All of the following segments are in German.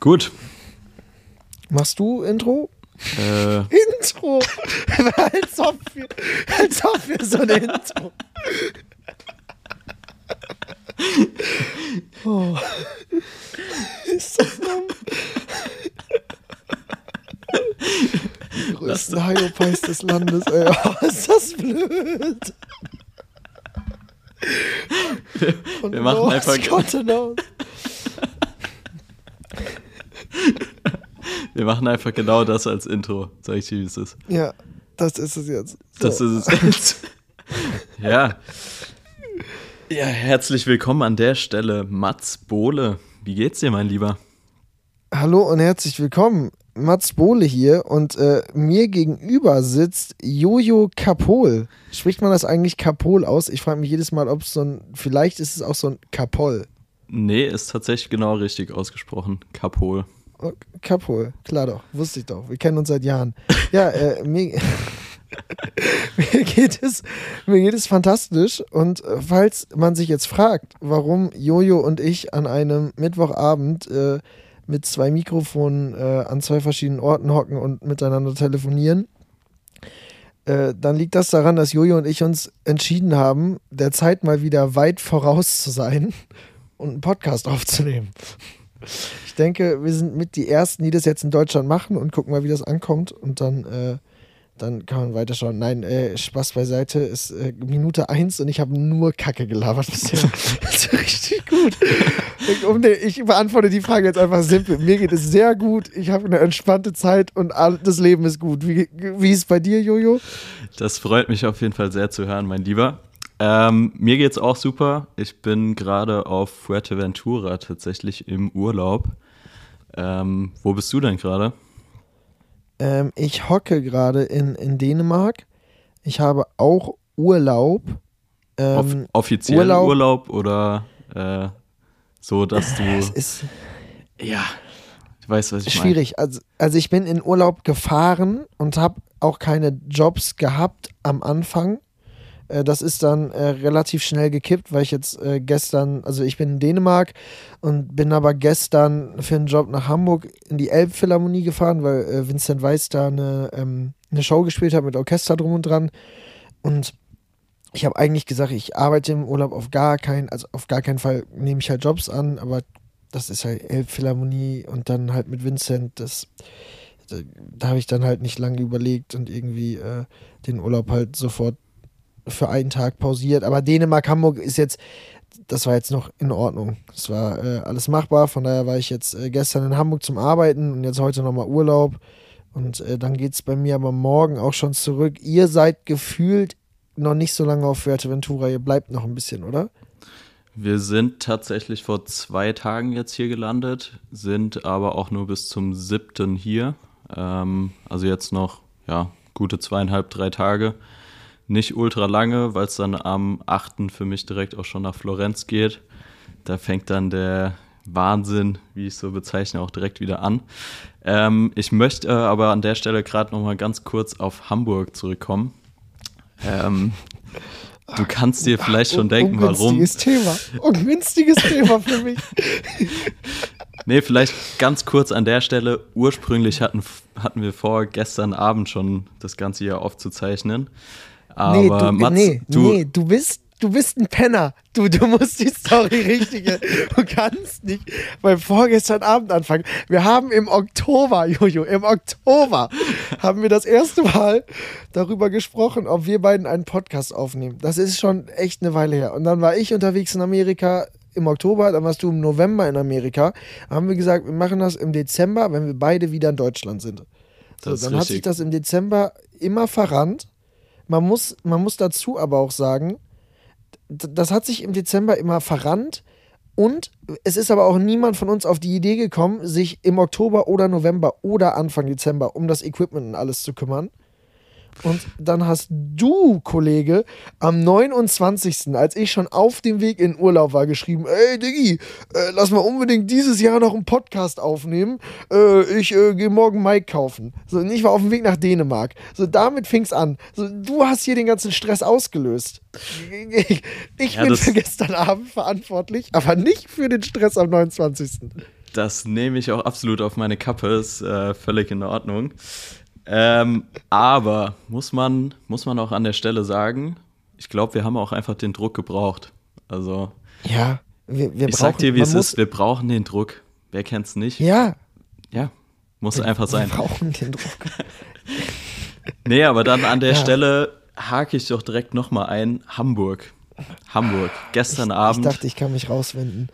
Gut. Machst du Intro? Äh, Intro! als, ob wir, als ob wir so ein Intro. Oh. Ist das dumm? Die größten Hyopies des Landes, ey. Oh, ist das blöd. Und wir machen einfach- wir machen einfach genau das als Intro. Sag ich dir, wie es ist. Ja, das ist es jetzt. So. Das ist es jetzt. ja. Ja, herzlich willkommen an der Stelle, Mats Bohle. Wie geht's dir, mein Lieber? Hallo und herzlich willkommen. Mats Bohle hier und äh, mir gegenüber sitzt Jojo Kapol. Spricht man das eigentlich Kapol aus? Ich frage mich jedes Mal, ob es so ein, vielleicht ist es auch so ein Kapol. Nee, ist tatsächlich genau richtig ausgesprochen. Kapol. Kapol, klar doch, wusste ich doch. Wir kennen uns seit Jahren. Ja, äh, mir, mir, geht es, mir geht es fantastisch. Und äh, falls man sich jetzt fragt, warum Jojo und ich an einem Mittwochabend äh, mit zwei Mikrofonen äh, an zwei verschiedenen Orten hocken und miteinander telefonieren, äh, dann liegt das daran, dass Jojo und ich uns entschieden haben, der Zeit mal wieder weit voraus zu sein und einen Podcast aufzunehmen. Ich denke, wir sind mit die Ersten, die das jetzt in Deutschland machen und gucken mal, wie das ankommt. Und dann, äh, dann kann man weiterschauen. Nein, äh, Spaß beiseite, ist äh, Minute eins und ich habe nur Kacke gelabert bisher. das ist richtig gut. Ich, um den, ich beantworte die Frage jetzt einfach simpel. Mir geht es sehr gut. Ich habe eine entspannte Zeit und all, das Leben ist gut. Wie, wie ist es bei dir, Jojo? Das freut mich auf jeden Fall sehr zu hören, mein Lieber. Ähm, mir geht's auch super. Ich bin gerade auf Fuerteventura tatsächlich im Urlaub. Ähm, wo bist du denn gerade? Ähm, ich hocke gerade in, in Dänemark. Ich habe auch Urlaub. Off Ähm, offiziell Urlaub- Urlaub, oder äh, so, dass du. es ist Ja, ich weiß, was ich meine. schwierig. Also, also ich bin in Urlaub gefahren und habe auch keine Jobs gehabt am Anfang. Äh, Das ist dann äh, relativ schnell gekippt, weil ich jetzt äh, gestern, also ich bin in Dänemark und bin aber gestern für einen Job nach Hamburg in die Elbphilharmonie gefahren, weil äh, Vincent Weiss da eine, ähm, eine Show gespielt hat mit Orchester drum und dran. Und ich habe eigentlich gesagt, ich arbeite im Urlaub auf gar keinen, also auf gar keinen Fall nehme ich halt Jobs an, aber das ist halt Elbphilharmonie und dann halt mit Vincent, das da, habe ich dann halt nicht lange überlegt und irgendwie äh, den Urlaub halt sofort für einen Tag pausiert. Aber Dänemark, Hamburg ist jetzt, das war jetzt noch in Ordnung. Das war äh, alles machbar. Von daher war ich jetzt äh, gestern in Hamburg zum Arbeiten und jetzt heute nochmal Urlaub. Und äh, dann geht es bei mir aber morgen auch schon zurück. Ihr seid gefühlt noch nicht so lange auf Fuerteventura. Ihr bleibt noch ein bisschen, oder? Wir sind tatsächlich vor zwei Tagen jetzt hier gelandet, sind aber auch nur bis zum 7. hier. Ähm, also jetzt noch, ja, gute zweieinhalb, drei Tage. Nicht ultra lange, weil es dann am 8. für mich direkt auch schon nach Florenz geht. Da fängt dann der Wahnsinn, wie ich es so bezeichne, auch direkt wieder an. Ähm, ich möchte äh, aber an der Stelle gerade noch mal ganz kurz auf Hamburg zurückkommen. Ähm, du kannst dir vielleicht schon denken, warum. Ungünstiges Thema. Ungünstiges Thema für mich. Nee, vielleicht ganz kurz an der Stelle. Ursprünglich hatten, hatten wir vor, gestern Abend schon das Ganze hier aufzuzeichnen. Aber nee, du, Mats, nee, du, nee, du bist, du bist ein Penner. Du, du musst die Story richtige. Du kannst nicht beim vorgestern Abend anfangen. Wir haben im Oktober, Jojo, im Oktober haben wir das erste Mal darüber gesprochen, ob wir beiden einen Podcast aufnehmen. Das ist schon echt eine Weile her. Und dann war ich unterwegs in Amerika im Oktober, dann warst du im November in Amerika. Da haben wir gesagt, wir machen das im Dezember, wenn wir beide wieder in Deutschland sind. So, Das ist dann hat sich richtig. das im Dezember immer verrannt. Man muss, man muss dazu aber auch sagen, das hat sich im Dezember immer verrannt und es ist aber auch niemand von uns auf die Idee gekommen, sich im Oktober oder November oder Anfang Dezember um das Equipment und alles zu kümmern. Und dann hast du, Kollege, am 29., als ich schon auf dem Weg in Urlaub war, geschrieben, ey Diggi, äh, lass mal unbedingt dieses Jahr noch einen Podcast aufnehmen. Äh, ich äh, gehe morgen Mike kaufen. So, und ich war auf dem Weg nach Dänemark. So, damit fing's an. So, du hast hier den ganzen Stress ausgelöst. Ich, ich Ja, bin für gestern Abend verantwortlich, aber nicht für den Stress am 29. Das nehme ich auch absolut auf meine Kappe, ist äh, völlig in Ordnung. Ähm, aber muss man, muss man auch an der Stelle sagen, ich glaube, wir haben auch einfach den Druck gebraucht. Also. Ja, wir, wir ich brauchen, sag dir, wie es ist, wir brauchen den Druck. Wer kennt's nicht? Ja, Ja, muss einfach sein. wir brauchen den Druck. Nee, aber dann an der Ja. Stelle hake ich doch direkt nochmal ein. Hamburg. Hamburg. Gestern ich, Abend. Ich dachte, ich kann mich rauswinden.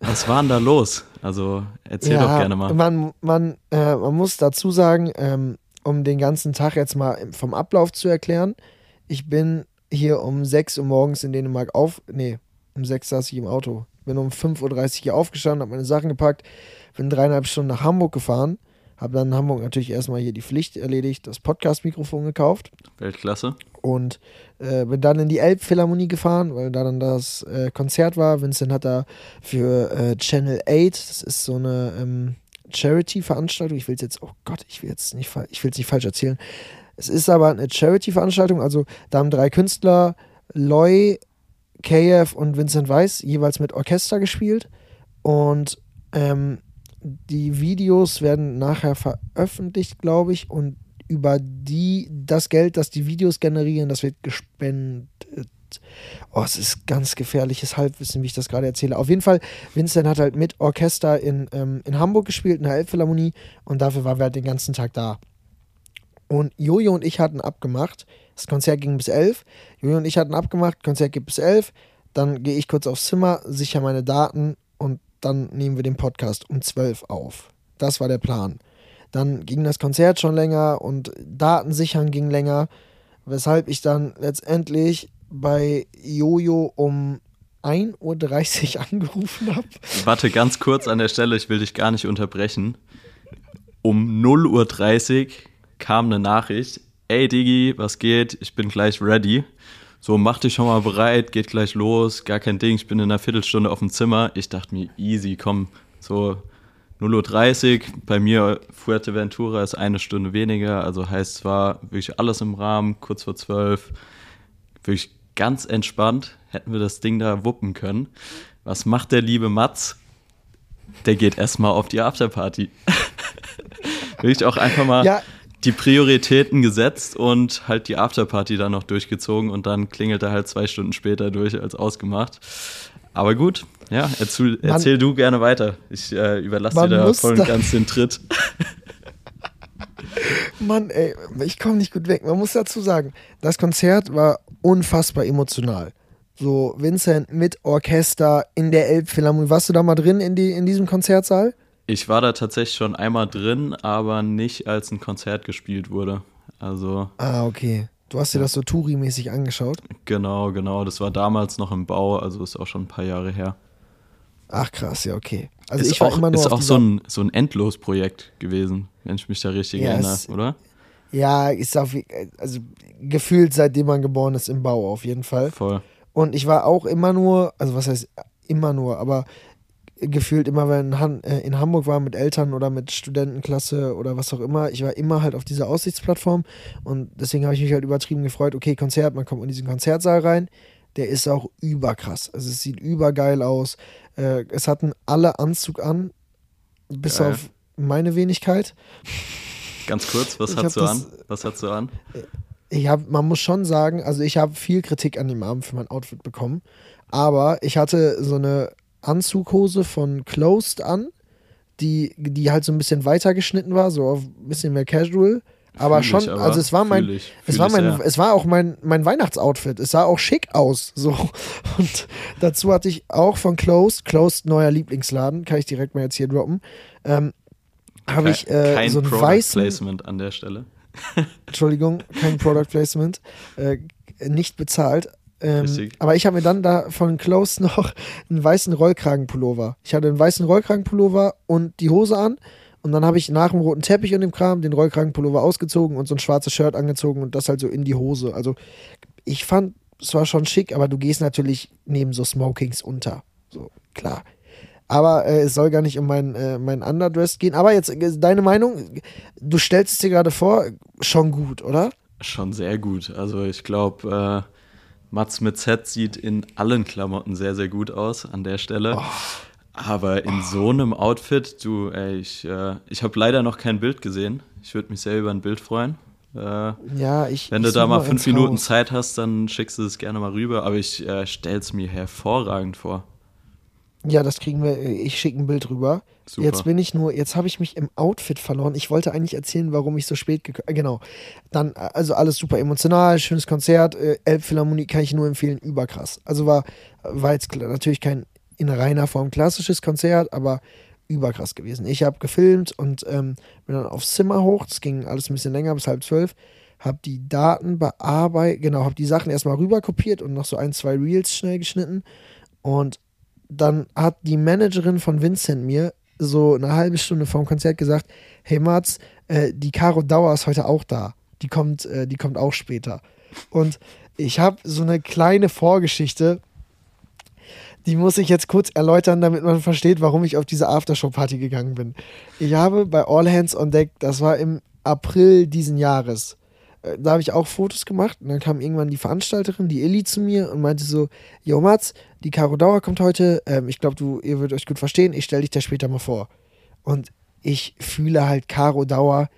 was war denn da los? Also erzähl doch gerne mal. Man, man, äh, man muss dazu sagen, ähm, um den ganzen Tag jetzt mal vom Ablauf zu erklären, ich bin hier um 6 Uhr morgens in Dänemark auf. Nee, um 6 saß ich im Auto. Bin um 5.30 Uhr hier aufgestanden, habe meine Sachen gepackt, bin dreieinhalb Stunden nach Hamburg gefahren, habe dann in Hamburg natürlich erstmal hier die Pflicht erledigt, das Podcast-Mikrofon gekauft Weltklasse. und äh, bin dann in die Elbphilharmonie gefahren, weil da dann das äh, Konzert war. Vincent hat da für äh, Channel 8, das ist so eine ähm, Charity-Veranstaltung. Ich will es jetzt, oh Gott, ich will jetzt nicht, es nicht falsch erzählen. Es ist aber eine Charity-Veranstaltung, also da haben drei Künstler, Loy, KF und Vincent Weiss, jeweils mit Orchester gespielt. Und ähm, die Videos werden nachher veröffentlicht, glaube ich, und über die, das Geld, das die Videos generieren, das wird gespendet. Oh, es ist ganz gefährliches Halbwissen, wie ich das gerade erzähle. Auf jeden Fall, Vincent hat halt mit Orchester in, ähm, in Hamburg gespielt, in der Elbphilharmonie, und dafür waren wir halt den ganzen Tag da. Und Jojo und ich hatten abgemacht, das Konzert ging bis 11. Jojo und ich hatten abgemacht, Konzert geht bis 11. Dann gehe ich kurz aufs Zimmer, sichere meine Daten und dann nehmen wir den Podcast um 12 auf. Das war der Plan. Dann ging das Konzert schon länger und Daten sichern ging länger, weshalb ich dann letztendlich bei Jojo um 1.30 Uhr angerufen habe. Warte ganz kurz an der Stelle, ich will dich gar nicht unterbrechen. Um 0.30 Uhr kam eine Nachricht. Ey Digi, was geht? Ich bin gleich ready. So, mach dich schon mal bereit, geht gleich los, gar kein Ding, ich bin in einer Viertelstunde auf dem Zimmer. Ich dachte mir, easy, komm, so 0.30 Uhr, bei mir Fuerteventura ist eine Stunde weniger, also heißt zwar wirklich alles im Rahmen, kurz vor zwölf, wirklich ganz entspannt, hätten wir das Ding da wuppen können. Was macht der liebe Mats? Der geht erstmal auf die Afterparty. wirklich auch einfach mal Ja, die Prioritäten gesetzt und halt die Afterparty dann noch durchgezogen und dann klingelt er halt zwei Stunden später durch als ausgemacht. Aber gut, ja, erzähl, erzähl du gerne weiter. Ich äh, überlasse Man dir da voll und ganz den Tritt. Mann, ey, ich komme nicht gut weg. Man muss dazu sagen, das Konzert war unfassbar emotional. So, Vincent mit Orchester in der Elbphilharmonie. Warst du da mal drin in, die, in diesem Konzertsaal? Ich war da tatsächlich schon einmal drin, aber nicht als ein Konzert gespielt wurde. Also Ah, okay. Du hast dir das so Touri-mäßig angeschaut. genau, genau. Das war damals noch im Bau, also ist auch schon ein paar Jahre her. Ach krass, ja, okay. Also ist ich war auch, immer nur ist auch so ein, so ein Endlosprojekt gewesen, wenn ich mich da richtig Ja, erinnere, oder? Ja, ist auf, also gefühlt seitdem man geboren ist im Bau auf jeden Fall. Voll. Und ich war auch immer nur, also was heißt immer nur, aber gefühlt immer, wenn Han äh, in Hamburg war mit Eltern oder mit Studentenklasse oder was auch immer, ich war immer halt auf dieser Aussichtsplattform und deswegen habe ich mich halt übertrieben gefreut, okay, Konzert, man kommt in diesen Konzertsaal rein, der ist auch überkrass. Also es sieht übergeil aus. Äh, es hatten alle Anzug an, bis Geil. auf meine Wenigkeit. Ganz kurz, was Ich hast hab du an? Was hast du an? ich habe, man muss schon sagen, also ich habe viel Kritik an dem Abend für mein Outfit bekommen, aber ich hatte so eine Anzughose von Closed an, die, die halt so ein bisschen weiter geschnitten war, so ein bisschen mehr casual, aber Fühl ich schon, aber, also es war mein, ich, es war ich mein, sehr. es war auch mein, mein Weihnachtsoutfit. Es sah auch schick aus, so und dazu hatte ich auch von Closed, Closed neuer Lieblingsladen, kann ich direkt mal jetzt hier droppen, ähm, habe ich äh, Kein so einen Product weißen Placement an der Stelle. Entschuldigung, kein Product Placement, äh, nicht bezahlt. Ähm, aber ich habe mir dann da von Close noch einen weißen Rollkragenpullover. Ich hatte einen weißen Rollkragenpullover und die Hose an. Und dann habe ich nach dem roten Teppich und dem Kram den Rollkragenpullover ausgezogen und so ein schwarzes Shirt angezogen und das halt so in die Hose. Also ich fand, es war schon schick, aber du gehst natürlich neben so Smokings unter. So, klar. Aber äh, es soll gar nicht um mein, äh, mein Underdress gehen. Aber jetzt äh, deine Meinung, du stellst es dir gerade vor, schon gut, oder? Schon sehr gut. Also ich glaube, äh, Mats mit Z sieht in allen Klamotten sehr, sehr gut aus an der Stelle. Oh. Aber in so einem Outfit, du, ey, ich, äh, ich habe leider noch kein Bild gesehen. Ich würde mich sehr über ein Bild freuen. Äh, ja, ich. Wenn du ich da such mal fünf Minuten. Zeit hast, dann schickst du es gerne mal rüber. Aber ich äh, stell's mir hervorragend vor. Ja, das kriegen wir. Ich schicke ein Bild rüber. Super. Jetzt bin ich nur, jetzt habe ich mich im Outfit verloren. Ich wollte eigentlich erzählen, warum ich so spät gekommen äh, Genau. Dann, äh, also alles super emotional, schönes Konzert. Äh, Elbphilharmonie kann ich nur empfehlen, überkrass. Also war, war jetzt natürlich kein in reiner Form klassisches Konzert, aber überkrass gewesen. Ich habe gefilmt und ähm, bin dann aufs Zimmer hoch. Das ging alles ein bisschen länger, bis halb zwölf. Hab die Daten bearbeitet, genau, hab die Sachen erstmal rüber kopiert und noch so ein, zwei Reels schnell geschnitten. Und dann hat die Managerin von Vincent mir so eine halbe Stunde vorm Konzert gesagt, hey Mats, äh, die Caro Dauer ist heute auch da. Die kommt, äh, die kommt auch später. Und ich habe so eine kleine Vorgeschichte, die muss ich jetzt kurz erläutern, damit man versteht, warum ich auf diese Aftershow-Party gegangen bin. Ich habe bei All Hands on Deck, das war im April diesen Jahres, da habe ich auch Fotos gemacht und dann kam irgendwann die Veranstalterin, die Illy, zu mir und meinte so, Jo Mats, die Caro Dauer kommt heute, ähm, ich glaube, du, ihr würdet euch gut verstehen, ich stelle dich da später mal vor. Und ich fühle halt Caro Dauer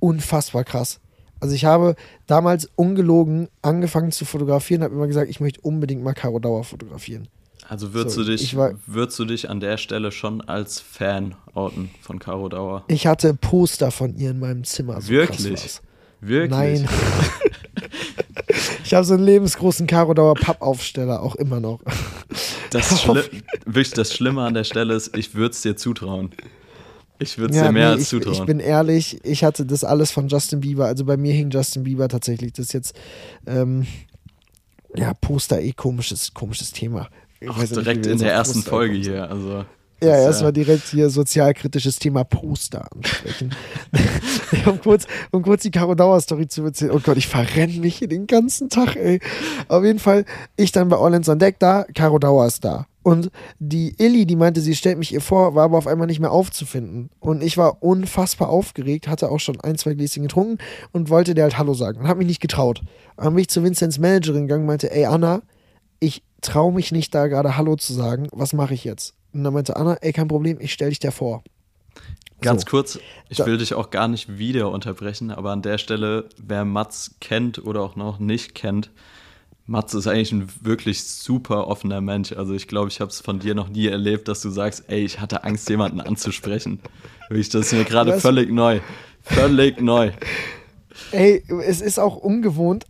unfassbar krass. Also ich habe damals ungelogen angefangen zu fotografieren, habe immer gesagt, ich möchte unbedingt mal Caro Dauer fotografieren. Also würdest, So, du dich, ich war- würdest du dich an der Stelle schon als Fan outen von Caro Dauer? Ich hatte Poster von ihr in meinem Zimmer. So Wirklich? Wirklich? Nein. ich habe so einen lebensgroßen Caro Dauer Pappaufsteller, auch immer noch. Das, Schli wirklich das Schlimme an der Stelle ist, ich würde es dir zutrauen. Ich würde es Ja, dir mehr nee, als ich, zutrauen. ich bin ehrlich, ich hatte das alles von Justin Bieber. Also bei mir hing Justin Bieber tatsächlich. Das ist jetzt, ähm, ja, Poster eh komisches, komisches Thema. Ich auch nicht, direkt wir in der ersten Poster Folge hier. Also, Ja, das, erstmal direkt hier sozialkritisches Thema Poster ansprechen. um, kurz, um kurz die Caro Dauer Story zu erzählen. Oh Gott, ich verrenne mich hier den ganzen Tag, ey. Auf jeden Fall, ich dann bei Orleans on Deck da, Caro Dauer ist da. Und die Illy, die meinte, sie stellt mich ihr vor, war aber auf einmal nicht mehr aufzufinden. Und ich war unfassbar aufgeregt, hatte auch schon ein, zwei Gläschen getrunken und wollte der halt Hallo sagen und habe mich nicht getraut. Dann bin ich zu Vincents Managerin gegangen und meinte, ey Anna, ich traue mich nicht da gerade Hallo zu sagen, was mache ich jetzt? Und dann meinte Anna, ey, kein Problem, ich stelle dich dir vor. Ganz So. kurz, ich Da- will dich auch gar nicht wieder unterbrechen, aber an der Stelle, wer Mats kennt oder auch noch nicht kennt, Mats ist eigentlich ein wirklich super offener Mensch. Also ich glaube, ich habe es von dir noch nie erlebt, dass du sagst, ey, ich hatte Angst, jemanden anzusprechen. Wirklich, das ist mir gerade völlig neu. Völlig neu. Ey, es ist auch ungewohnt,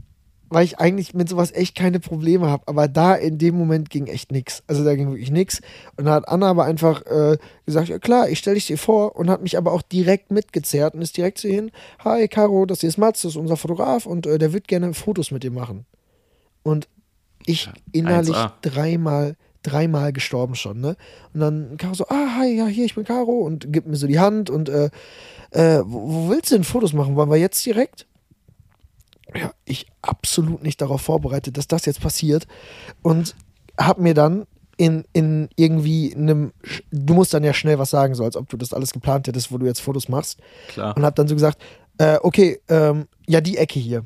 weil ich eigentlich mit sowas echt keine Probleme habe. Aber da in dem Moment ging echt nix. Also da ging wirklich nix. Und da hat Anna aber einfach äh, gesagt, ja klar, ich stelle dich dir vor und hat mich aber auch direkt mitgezerrt und ist direkt zu ihr hin, hi Caro, das hier ist Mats, das ist unser Fotograf und äh, der wird gerne Fotos mit dir machen. Und ich innerlich 1A. dreimal, dreimal gestorben schon, ne? Und dann Caro so, ah, hi, ja, hier, ich bin Caro und gibt mir so die Hand und äh, äh, wo, wo willst du denn Fotos machen? Wollen wir jetzt direkt? Ja, ich absolut nicht darauf vorbereitet, dass das jetzt passiert. Und hab mir dann in, in irgendwie einem, du musst dann ja schnell was sagen, so als ob du das alles geplant hättest, wo du jetzt Fotos machst. Klar. Und hab dann so gesagt, äh, okay, ähm, ja, die Ecke hier.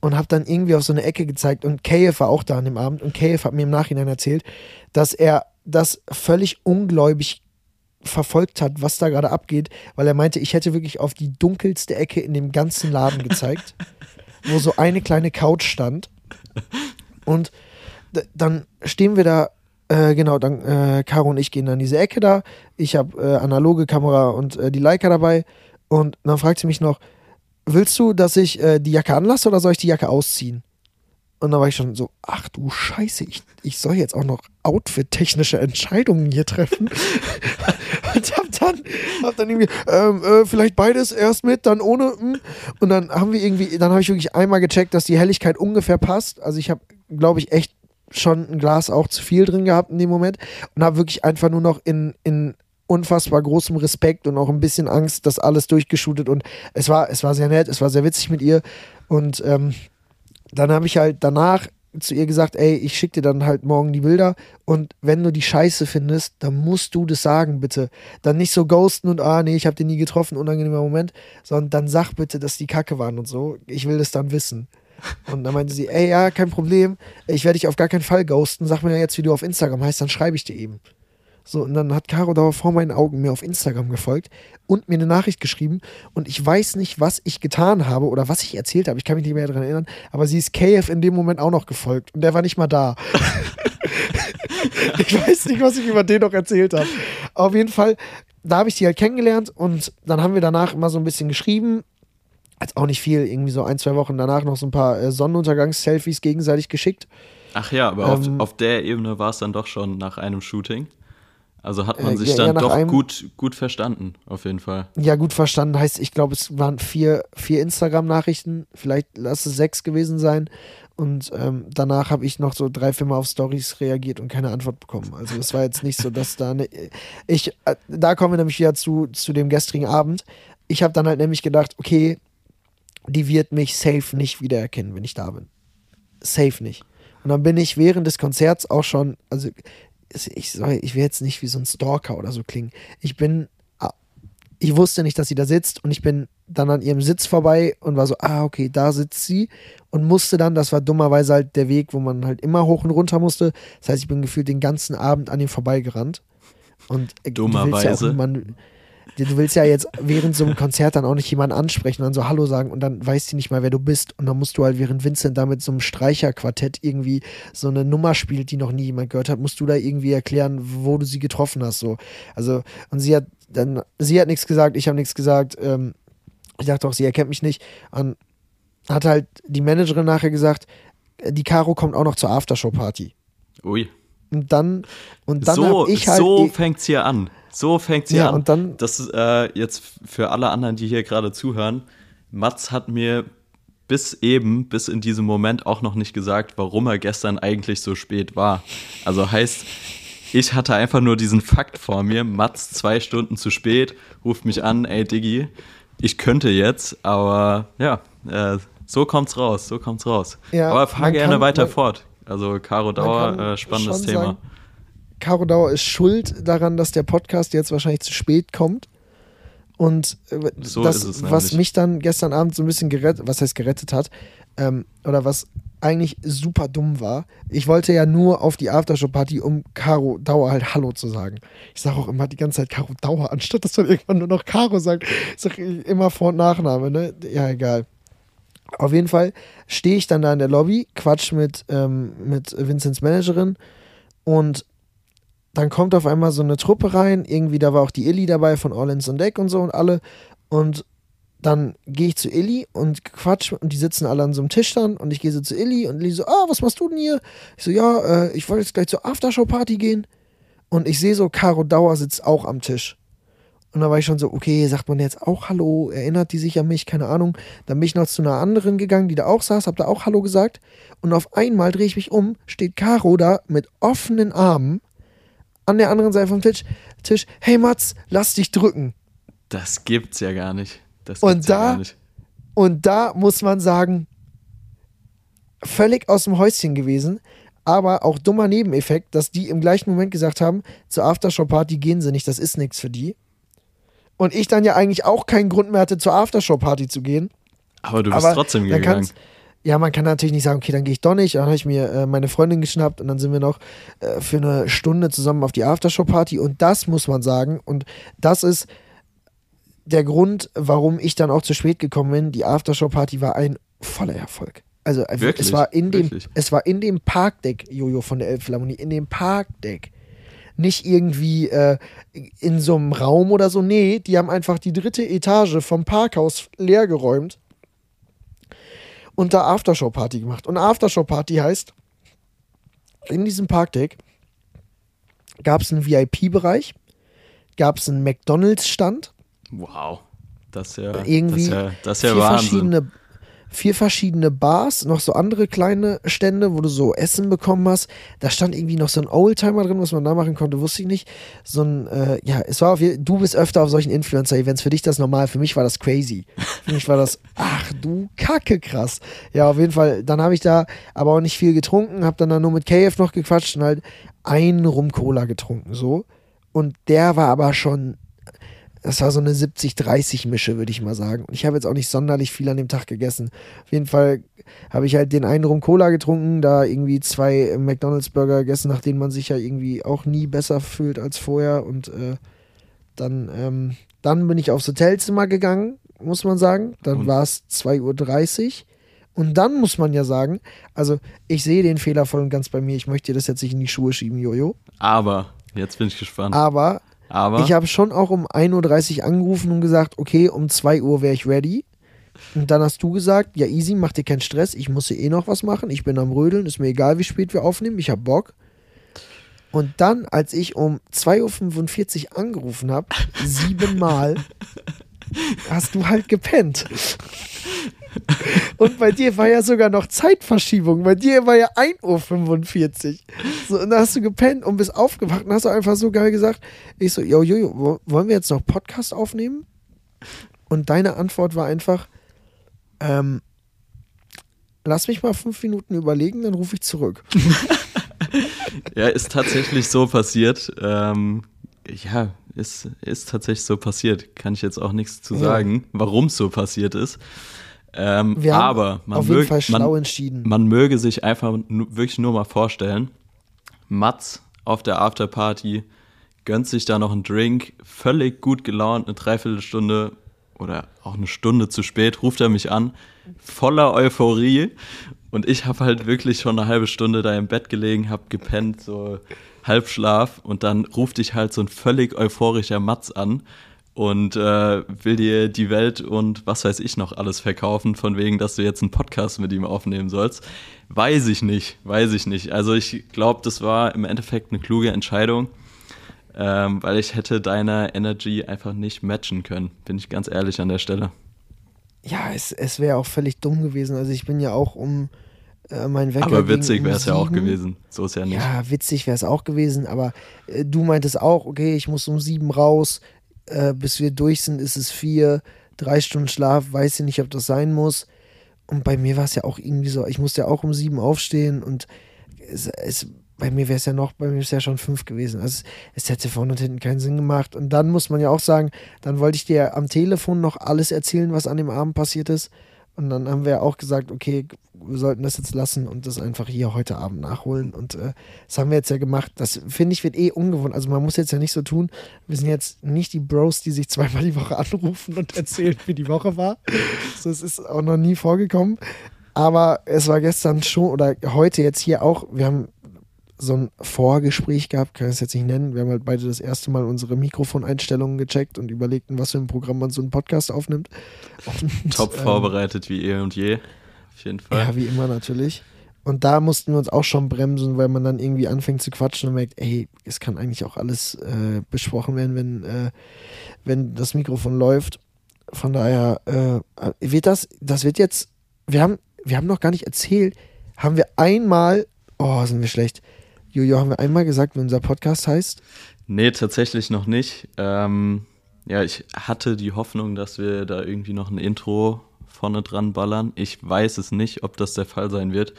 Und hab dann irgendwie auf so eine Ecke gezeigt und Kayef war auch da an dem Abend und Kayef hat mir im Nachhinein erzählt, dass er das völlig ungläubig verfolgt hat, was da gerade abgeht, weil er meinte, ich hätte wirklich auf die dunkelste Ecke in dem ganzen Laden gezeigt, wo so eine kleine Couch stand. Und dann stehen wir da, äh, genau, dann äh, Caro und ich gehen an diese Ecke da. Ich habe äh, analoge Kamera und äh, die Leica dabei. Und dann fragt sie mich noch, willst du, dass ich äh, die Jacke anlasse oder soll ich die Jacke ausziehen? Und dann war ich schon so, ach du Scheiße, ich, ich soll jetzt auch noch outfit-technische Entscheidungen hier treffen. und hab dann, hab dann irgendwie, ähm, äh, vielleicht beides, erst mit, dann ohne. hm. Und dann haben wir irgendwie, dann habe ich wirklich einmal gecheckt, dass die Helligkeit ungefähr passt. Also ich habe, glaube ich, echt schon ein Glas auch zu viel drin gehabt in dem Moment und habe wirklich einfach nur noch in, in unfassbar großem Respekt und auch ein bisschen Angst, das alles durchgeschootet und es war, es war sehr nett, es war sehr witzig mit ihr und ähm, dann habe ich halt danach zu ihr gesagt, ey, ich schicke dir dann halt morgen die Bilder und wenn du die Scheiße findest, dann musst du das sagen, bitte. Dann nicht so ghosten und, ah, nee, ich habe den nie getroffen, unangenehmer Moment, sondern dann sag bitte, dass die Kacke waren und so. Ich will das dann wissen. Und dann meinte sie, ey, ja, kein Problem, ich werde dich auf gar keinen Fall ghosten, sag mir ja jetzt, wie du auf Instagram heißt, dann schreibe ich dir eben. So, und dann hat Caro Dauer vor meinen Augen mir auf Instagram gefolgt und mir eine Nachricht geschrieben. Und ich weiß nicht, was ich getan habe oder was ich erzählt habe. Ich kann mich nicht mehr daran erinnern. Aber sie ist KF in dem Moment auch noch gefolgt. Und der war nicht mal da. ich weiß nicht, was ich über den noch erzählt habe. Auf jeden Fall, da habe ich sie halt kennengelernt und dann haben wir danach immer so ein bisschen geschrieben. Als auch nicht viel, irgendwie so ein, zwei Wochen danach noch so ein paar äh, Sonnenuntergangs-Selfies gegenseitig geschickt. Ach ja, aber ähm, auf, auf der Ebene war es dann doch schon nach einem Shooting. Also hat man äh, sich ja, dann doch gut, gut verstanden, auf jeden Fall. Ja, gut verstanden heißt, ich glaube, es waren vier, vier Instagram-Nachrichten, vielleicht lass es sechs gewesen sein. Und ähm, danach habe ich noch so drei, vier Mal auf Stories reagiert und keine Antwort bekommen. Also es war jetzt nicht so, dass da ne, ich äh, da kommen wir nämlich wieder zu, zu dem gestrigen Abend. Ich habe dann halt nämlich gedacht, okay, die wird mich safe nicht wiedererkennen, wenn ich da bin. Safe nicht. Und dann bin ich während des Konzerts auch schon, also ich, soll, ich will jetzt nicht wie so ein Stalker oder so klingen. Ich bin, ah, ich wusste nicht, dass sie da sitzt und ich bin dann an ihrem Sitz vorbei und war so, ah, okay, da sitzt sie und musste dann, das war dummerweise halt der Weg, wo man halt immer hoch und runter musste. Das heißt, ich bin gefühlt den ganzen Abend an ihm vorbeigerannt. Und dummerweise. Ja du willst ja jetzt während so einem Konzert dann auch nicht jemanden ansprechen und dann so Hallo sagen und dann weiß sie nicht mal, wer du bist. Und dann musst du halt, während Vincent da mit so einem Streicherquartett irgendwie so eine Nummer spielt, die noch nie jemand gehört hat, musst du da irgendwie erklären, wo du sie getroffen hast. So. Also, und sie hat dann, sie hat nichts gesagt, ich habe nichts gesagt. Ähm, ich dachte auch, sie erkennt mich nicht. Und hat halt die Managerin nachher gesagt, die Caro kommt auch noch zur Aftershow-Party. Ui. Und dann, und dann so, ich halt. So fängt's hier an. So fängt sie ja, an. Und dann, das ist äh, jetzt für alle anderen, die hier gerade zuhören. Mats hat mir bis eben, bis in diesem Moment auch noch nicht gesagt, warum er gestern eigentlich so spät war. Also heißt, ich hatte einfach nur diesen Fakt vor mir. Mats zwei Stunden zu spät, ruft mich an, ey Diggi, ich könnte jetzt, aber ja, äh, so kommt's raus, so kommt's raus. Ja, aber fahr gerne kann, weiter man, fort. Also Caro Dauer, äh, spannendes Thema. Sagen, Caro Dauer ist schuld daran, dass der Podcast jetzt wahrscheinlich zu spät kommt. Und äh, so das, was mich dann gestern Abend so ein bisschen gerettet, was heißt gerettet hat, ähm, oder was eigentlich super dumm war. Ich wollte ja nur auf die Aftershow-Party, um Caro Dauer halt Hallo zu sagen. Ich sage auch immer die ganze Zeit Caro Dauer, anstatt dass man irgendwann nur noch Caro sagt. Ich sage immer Vor- und Nachname, ne? Ja, egal. Auf jeden Fall stehe ich dann da in der Lobby, quatsch mit, ähm, mit Vincents Managerin und dann kommt auf einmal so eine Truppe rein, irgendwie, da war auch die Illy dabei von All Ins on Deck und so und alle. Und dann gehe ich zu Illy und quatsch und die sitzen alle an so einem Tisch dann und ich gehe so zu Illy und Illy so, ah, was machst du denn hier? Ich so, ja, äh, ich wollte jetzt gleich zur Aftershow-Party gehen und ich sehe so, Caro Dauer sitzt auch am Tisch. Und da war ich schon so, okay, sagt man jetzt auch Hallo, erinnert die sich an mich, keine Ahnung. Dann bin ich noch zu einer anderen gegangen, die da auch saß, hab da auch Hallo gesagt. Und auf einmal drehe ich mich um, steht Caro da mit offenen Armen an der anderen Seite vom Tisch, Tisch hey Mats, lass dich drücken. Das gibt's ja gar nicht. Das und da, ja nicht. Und da muss man sagen, völlig aus dem Häuschen gewesen, aber auch dummer Nebeneffekt, dass die im gleichen Moment gesagt haben, zur Aftershow-Party gehen sie nicht, das ist nichts für die. Und ich dann ja eigentlich auch keinen Grund mehr hatte, zur Aftershow-Party zu gehen. Aber du bist aber trotzdem gegangen ja, man kann natürlich nicht sagen, okay, dann gehe ich doch nicht. Dann habe ich mir äh, meine Freundin geschnappt und dann sind wir noch äh, für eine Stunde zusammen auf die Aftershow-Party. Und das muss man sagen. Und das ist der Grund, warum ich dann auch zu spät gekommen bin. Die Aftershow-Party war ein voller Erfolg. Also Wirklich? es war in dem, Wirklich? es war in dem Parkdeck, Jojo von der Elbphilharmonie, in dem Parkdeck. Nicht irgendwie äh, in so einem Raum oder so. Nee, die haben einfach die dritte Etage vom Parkhaus leergeräumt und da Aftershow-Party gemacht. Und Aftershow-Party heißt, in diesem Parkdeck gab es einen VIP-Bereich, gab es einen McDonalds-Stand. Wow. Das ist ja, irgendwie das ist ja, das ist ja vier Wahnsinn. verschiedene vier verschiedene Bars, noch so andere kleine Stände, wo du so Essen bekommen hast. Da stand irgendwie noch so ein Oldtimer drin, was man da machen konnte, wusste ich nicht. So ein, äh, ja, es war auf jeden du bist öfter auf solchen Influencer-Events. Für dich das normal, für mich war das crazy. Für mich war das, ach du Kacke, krass. Ja, auf jeden Fall. Dann habe ich da aber auch nicht viel getrunken, habe dann da nur mit KF noch gequatscht und halt einen Rum-Cola getrunken, so. Und der war aber schon Das war so eine 70-30-Mische, würde ich mal sagen. Und ich habe jetzt auch nicht sonderlich viel an dem Tag gegessen. Auf jeden Fall habe ich halt den einen Rum Cola getrunken, da irgendwie zwei McDonalds-Burger gegessen, nach denen man sich ja irgendwie auch nie besser fühlt als vorher. Und äh, dann, ähm, dann bin ich aufs Hotelzimmer gegangen, muss man sagen. Dann war es 2.30 Uhr. Und dann muss man ja sagen, also ich sehe den Fehler voll und ganz bei mir. Ich möchte dir das jetzt nicht in die Schuhe schieben, Jojo. Aber, jetzt bin ich gespannt. Aber, Aber ich habe schon auch um 1.30 Uhr angerufen und gesagt, okay, um 2 Uhr wäre ich ready. Und dann hast du gesagt, ja easy, mach dir keinen Stress, ich muss eh noch was machen, ich bin am Rödeln, ist mir egal, wie spät wir aufnehmen, ich hab Bock. Und dann, als ich um 2.45 Uhr angerufen habe, siebenmal, hast du halt gepennt. Und bei dir war ja sogar noch Zeitverschiebung. Bei dir war ja 1.45 Uhr. So, und dann hast du gepennt und bist aufgewacht und hast einfach so geil gesagt, ich so, jo, jo, jo, wollen wir jetzt noch Podcast aufnehmen? Und deine Antwort war einfach, ähm, lass mich mal fünf Minuten überlegen, dann rufe ich zurück. ja, ist tatsächlich so passiert. Ähm, ja, ist, ist tatsächlich so passiert. Kann ich jetzt auch nichts zu sagen, ja. warum es so passiert ist. Ähm, Wir haben aber man, auf jeden mög, Fall schlau man, entschieden. man möge sich einfach wirklich nur mal vorstellen, Mats auf der Afterparty gönnt sich da noch einen Drink, völlig gut gelaunt, eine Dreiviertelstunde oder auch eine Stunde zu spät, ruft er mich an, voller Euphorie. Und ich habe halt wirklich schon eine halbe Stunde da im Bett gelegen, habe gepennt, so Halbschlaf. Und dann ruft dich halt so ein völlig euphorischer Mats an und äh, will dir die Welt und was weiß ich noch alles verkaufen, von wegen, dass du jetzt einen Podcast mit ihm aufnehmen sollst. Weiß ich nicht, weiß ich nicht. Also ich glaube, das war im Endeffekt eine kluge Entscheidung, ähm, weil ich hätte deine Energy einfach nicht matchen können, bin ich ganz ehrlich an der Stelle. Ja, es, es wäre auch völlig dumm gewesen. Also ich bin ja auch um äh, mein Wecker Aber witzig wäre es ja auch gewesen. So ist ja nicht. Ja, witzig wäre es auch gewesen, aber äh, du meintest auch, okay, ich muss um sieben raus, äh, bis wir durch sind, ist es vier, drei Stunden Schlaf, weiß ich nicht, ob das sein muss. Und bei mir war es ja auch irgendwie so, ich musste ja auch um sieben aufstehen und es, es, bei mir wäre es ja noch, bei mir ist ja schon fünf gewesen. Also es, es hätte vorne und hinten keinen Sinn gemacht. Und dann muss man ja auch sagen, dann wollte ich dir am Telefon noch alles erzählen, was an dem Abend passiert ist. Und dann haben wir auch gesagt, okay, wir sollten das jetzt lassen und das einfach hier heute Abend nachholen. Und äh, das haben wir jetzt ja gemacht. Das finde ich wird eh ungewohnt. Also man muss jetzt ja nicht so tun, wir sind jetzt nicht die Bros, die sich zweimal die Woche anrufen und erzählen, wie die Woche war. So, es ist auch noch nie vorgekommen. Aber es war gestern schon oder heute jetzt hier auch, wir haben so ein Vorgespräch gehabt, kann ich es jetzt nicht nennen. Wir haben halt beide das erste Mal unsere Mikrofoneinstellungen gecheckt und überlegt, in was für ein Programm man so einen Podcast aufnimmt. Und, Top ähm, vorbereitet wie eh und je. Auf jeden Fall. ja, wie immer natürlich. Und da mussten wir uns auch schon bremsen, weil man dann irgendwie anfängt zu quatschen und merkt, ey, es kann eigentlich auch alles äh, besprochen werden, wenn, äh, wenn das Mikrofon läuft. Von daher äh, wird das, das wird jetzt, wir haben, wir haben noch gar nicht erzählt, haben wir einmal, oh, sind wir schlecht, Jojo, haben wir einmal gesagt, wie unser Podcast heißt? Nee, tatsächlich noch nicht. Ähm, ja, ich hatte die Hoffnung, dass wir da irgendwie noch ein Intro vorne dran ballern. Ich weiß es nicht, ob das der Fall sein wird.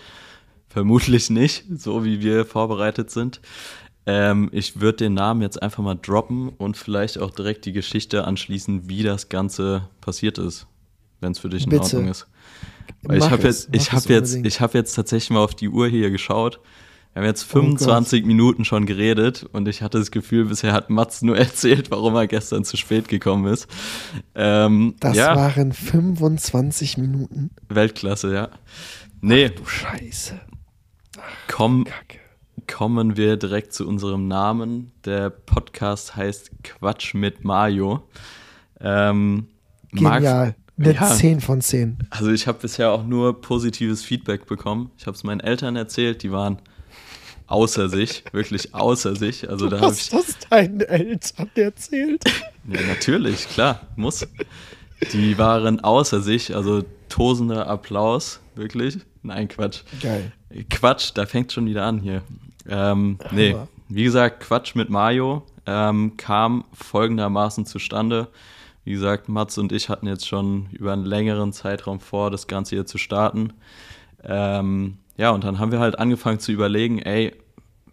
Vermutlich nicht, so wie wir vorbereitet sind. Ähm, ich würde den Namen jetzt einfach mal droppen und vielleicht auch direkt die Geschichte anschließen, wie das Ganze passiert ist, wenn es für dich in Bitte. Ordnung ist. Weil ich Mach habe jetzt, ich habe jetzt, unbedingt. ich habe jetzt tatsächlich mal auf die Uhr hier geschaut. Wir haben jetzt Oh Gott. 25 Minuten schon geredet und ich hatte das Gefühl, bisher hat Mats nur erzählt, warum er gestern zu spät gekommen ist. Ähm, Das ja, waren 25 Minuten. Weltklasse, ja. Nee, Du Scheiße. komm, Kacke. kommen wir direkt zu unserem Namen. Der Podcast heißt Quatsch mit Mario. Ähm, Genial. Eine Ja. 10 von 10. Also ich habe bisher auch nur positives Feedback bekommen. Ich habe es meinen Eltern erzählt, die waren außer sich, wirklich außer sich. Also da habe ich das deinen Eltern erzählt? ja natürlich, klar, muss. Die waren außer sich, also tosender Applaus, wirklich. Nein, Quatsch. Geil. Quatsch, da fängt schon wieder an hier. Ähm, nee, wie gesagt, Quatsch mit Mario ähm, kam folgendermaßen zustande. Wie gesagt, Mats und ich hatten jetzt schon über einen längeren Zeitraum vor, das Ganze hier zu starten. Ähm, ja, und dann haben wir halt angefangen zu überlegen, ey,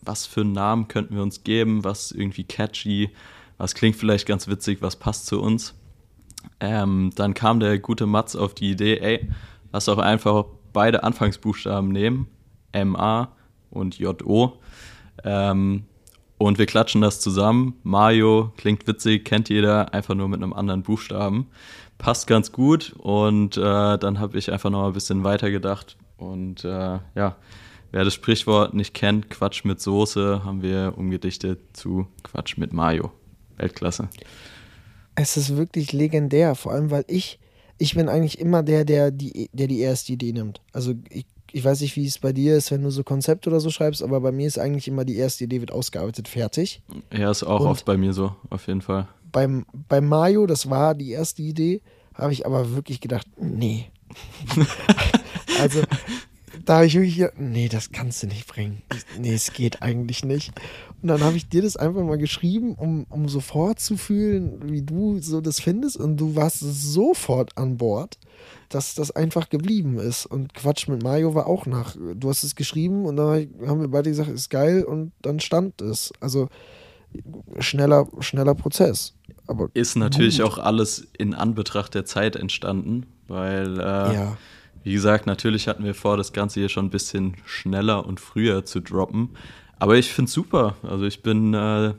was für einen Namen könnten wir uns geben, was irgendwie catchy, Was klingt vielleicht ganz witzig, was passt zu uns. Ähm, dann kam der gute Mats auf die Idee, ey, lass doch einfach beide Anfangsbuchstaben nehmen, MA und JO. Ähm, und wir klatschen das zusammen. Mario klingt witzig, kennt jeder, einfach nur mit einem anderen Buchstaben. Passt ganz gut und äh, dann habe ich einfach noch ein bisschen weitergedacht. Und äh, ja, wer das Sprichwort nicht kennt, Quatsch mit Soße, haben wir umgedichtet zu Quatsch mit Mayo. Weltklasse. Es ist wirklich legendär, vor allem weil ich, ich bin eigentlich immer der, der die, der die erste Idee nimmt. Also ich ich weiß nicht, wie es bei dir ist, wenn du so Konzept oder so schreibst, aber bei mir ist eigentlich immer die erste Idee wird ausgearbeitet, fertig. Ja, ist auch Und oft bei mir so, auf jeden Fall. Beim, beim Mario, das war die erste Idee, habe ich aber wirklich gedacht, nee. also, da habe ich wirklich gedacht, nee, das kannst du nicht bringen. Nee, es geht eigentlich nicht. Und dann habe ich dir das einfach mal geschrieben, um, um sofort zu fühlen, wie du so das findest. Und du warst sofort an Bord dass das einfach geblieben ist. Und Quatsch mit Mario war auch nach. Du hast es geschrieben und dann haben wir beide gesagt, ist geil und dann stand es. Also schneller, schneller Prozess. Aber ist natürlich gut. auch alles in Anbetracht der Zeit entstanden, weil, äh, ja. Wie gesagt, natürlich hatten wir vor, das Ganze hier schon ein bisschen schneller und früher zu droppen. Aber ich finde es super. Also ich bin äh,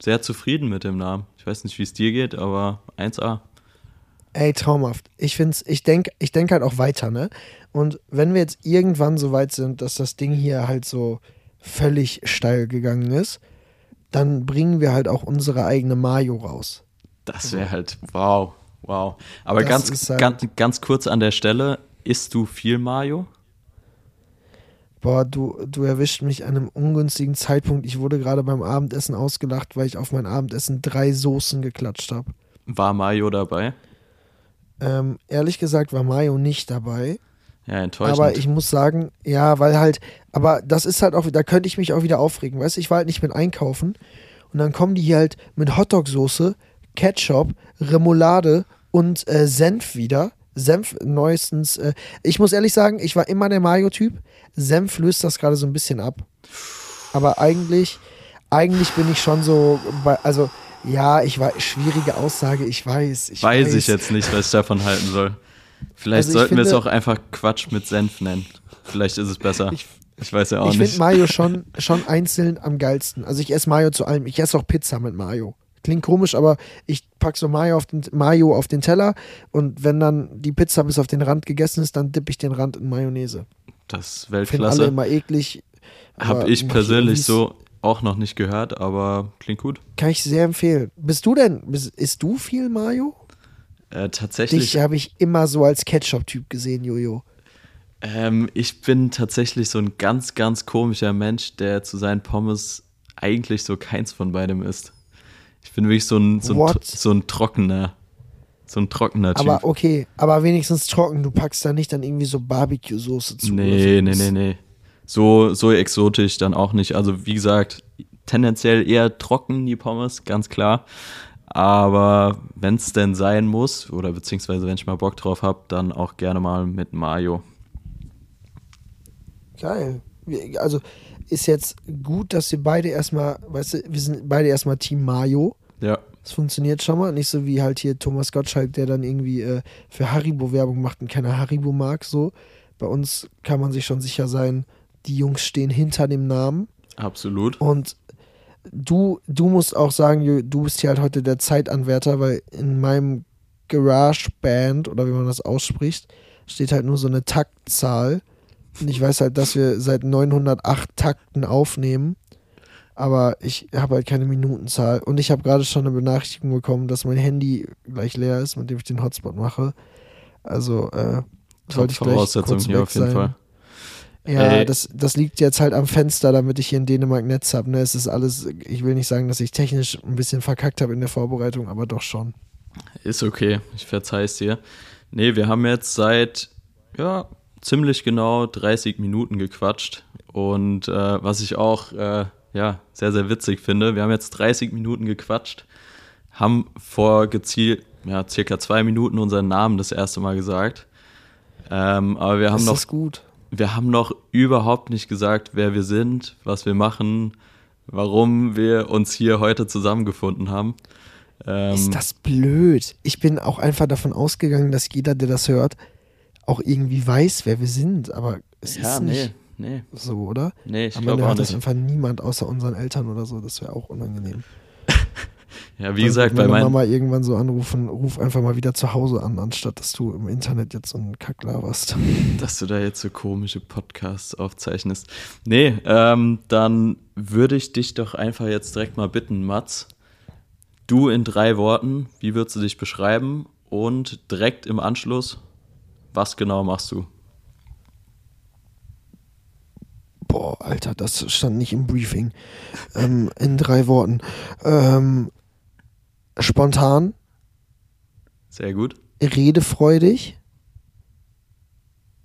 sehr zufrieden mit dem Namen. Ich weiß nicht, wie es dir geht, aber 1A. Ey, traumhaft. Ich find's, ich denke ich denk halt auch weiter, ne? Und wenn wir jetzt irgendwann so weit sind, dass das Ding hier halt so völlig steil gegangen ist, dann bringen wir halt auch unsere eigene Mayo raus. Das wäre halt, wow, wow. Aber ganz, halt ganz, ganz kurz an der Stelle, isst du viel Mayo? Boah, du, du erwischt mich an einem ungünstigen Zeitpunkt. Ich wurde gerade beim Abendessen ausgelacht, weil ich auf mein Abendessen drei Soßen geklatscht habe. War Mayo dabei? Ähm, ehrlich gesagt war Mayo nicht dabei. Ja, enttäuschend. Aber ich muss sagen, ja, weil halt, aber das ist halt auch, da könnte ich mich auch wieder aufregen. Weißt du, ich war halt nicht mit einkaufen und dann kommen die hier halt mit Hotdog-Soße, Ketchup, Remoulade und äh, Senf wieder. Senf neuestens. Äh, ich muss ehrlich sagen, ich war immer der Mayo-Typ. Senf löst das gerade so ein bisschen ab. Aber eigentlich, eigentlich bin ich schon so, bei, also ja, ich war schwierige Aussage, ich weiß. Ich weiß, weiß ich jetzt nicht, was ich davon halten soll. Vielleicht also sollten finde, wir es auch einfach Quatsch mit Senf nennen. Vielleicht ist es besser. Ich, ich weiß ja auch ich nicht. Ich finde Mayo schon, schon einzeln am geilsten. Also ich esse Mayo zu allem. Ich esse auch Pizza mit Mayo. Klingt komisch, aber ich packe so Mayo auf, den, Mayo auf den Teller und wenn dann die Pizza bis auf den Rand gegessen ist, dann dippe ich den Rand in Mayonnaise. Das ist Weltklasse. Finden alle immer eklig. Habe ich persönlich so auch noch nicht gehört, aber klingt gut. Kann ich sehr empfehlen. Bist du denn, bist, isst du viel Mayo? Äh, tatsächlich. Dich habe ich immer so als Ketchup-Typ gesehen, Jojo. Ähm, ich bin tatsächlich so ein ganz, ganz komischer Mensch, der zu seinen Pommes eigentlich so keins von beidem isst. Ich bin wirklich so ein, so ein, so ein trockener, so ein trockener Typ. Aber okay, aber wenigstens trocken. Du packst da nicht dann irgendwie so Barbecue-Soße zu. Nee, nee, nee, nee so, so exotisch dann auch nicht. Also wie gesagt, tendenziell eher trocken die Pommes, ganz klar. Aber wenn es denn sein muss, oder beziehungsweise wenn ich mal Bock drauf habe, dann auch gerne mal mit Mayo. Geil. Also ist jetzt gut, dass wir beide erstmal, weißt du, wir sind beide erstmal Team Mayo. Ja. Das funktioniert schon mal. Nicht so wie halt hier Thomas Gottschalk, der dann irgendwie äh, für Haribo Werbung macht und keine Haribo mag. So. Bei uns kann man sich schon sicher sein, die Jungs stehen hinter dem Namen. Absolut. Und du, du musst auch sagen, du bist hier halt heute der Zeitanwärter, weil in meinem Garage Band oder wie man das ausspricht, steht halt nur so eine Taktzahl. Und ich weiß halt, dass wir seit 908 Takten aufnehmen. Aber ich habe halt keine Minutenzahl. Und ich habe gerade schon eine Benachrichtigung bekommen, dass mein Handy gleich leer ist, mit dem ich den Hotspot mache. Also äh, sollte ich gleich kurz hier auf jeden sein. Fall. Ja, das, das liegt jetzt halt am Fenster, damit ich hier in Dänemark Netz habe. Ne? Es ist alles, ich will nicht sagen, dass ich technisch ein bisschen verkackt habe in der Vorbereitung, aber doch schon. Ist okay, ich verzeih es dir. Nee, wir haben jetzt seit, ja, ziemlich genau 30 Minuten gequatscht. Und äh, was ich auch, äh, ja, sehr, sehr witzig finde, wir haben jetzt 30 Minuten gequatscht, haben vor gezielt, ja, circa zwei Minuten unseren Namen das erste Mal gesagt. Ähm, aber wir haben das noch. gut wir haben noch überhaupt nicht gesagt, wer wir sind, was wir machen, warum wir uns hier heute zusammengefunden haben. Ähm, ist das blöd? Ich bin auch einfach davon ausgegangen, dass jeder, der das hört, auch irgendwie weiß, wer wir sind. Aber es ja, ist nicht nee, nee. so, oder? Nee, ich glaube auch nicht. das einfach niemand außer unseren Eltern oder so. Das wäre auch unangenehm. Ja, wie gesagt, bei meiner Mama irgendwann so anrufen, ruf einfach mal wieder zu Hause an, anstatt dass du im Internet jetzt so einen Kack laberst. Dass du da jetzt so komische Podcasts aufzeichnest. Nee, ähm, dann würde ich dich doch einfach jetzt direkt mal bitten, Mats. Du in drei Worten, wie würdest du dich beschreiben? Und direkt im Anschluss, was genau machst du? Boah, Alter, das stand nicht im Briefing. Ähm, in drei Worten. Ähm, spontan. Sehr gut. Redefreudig.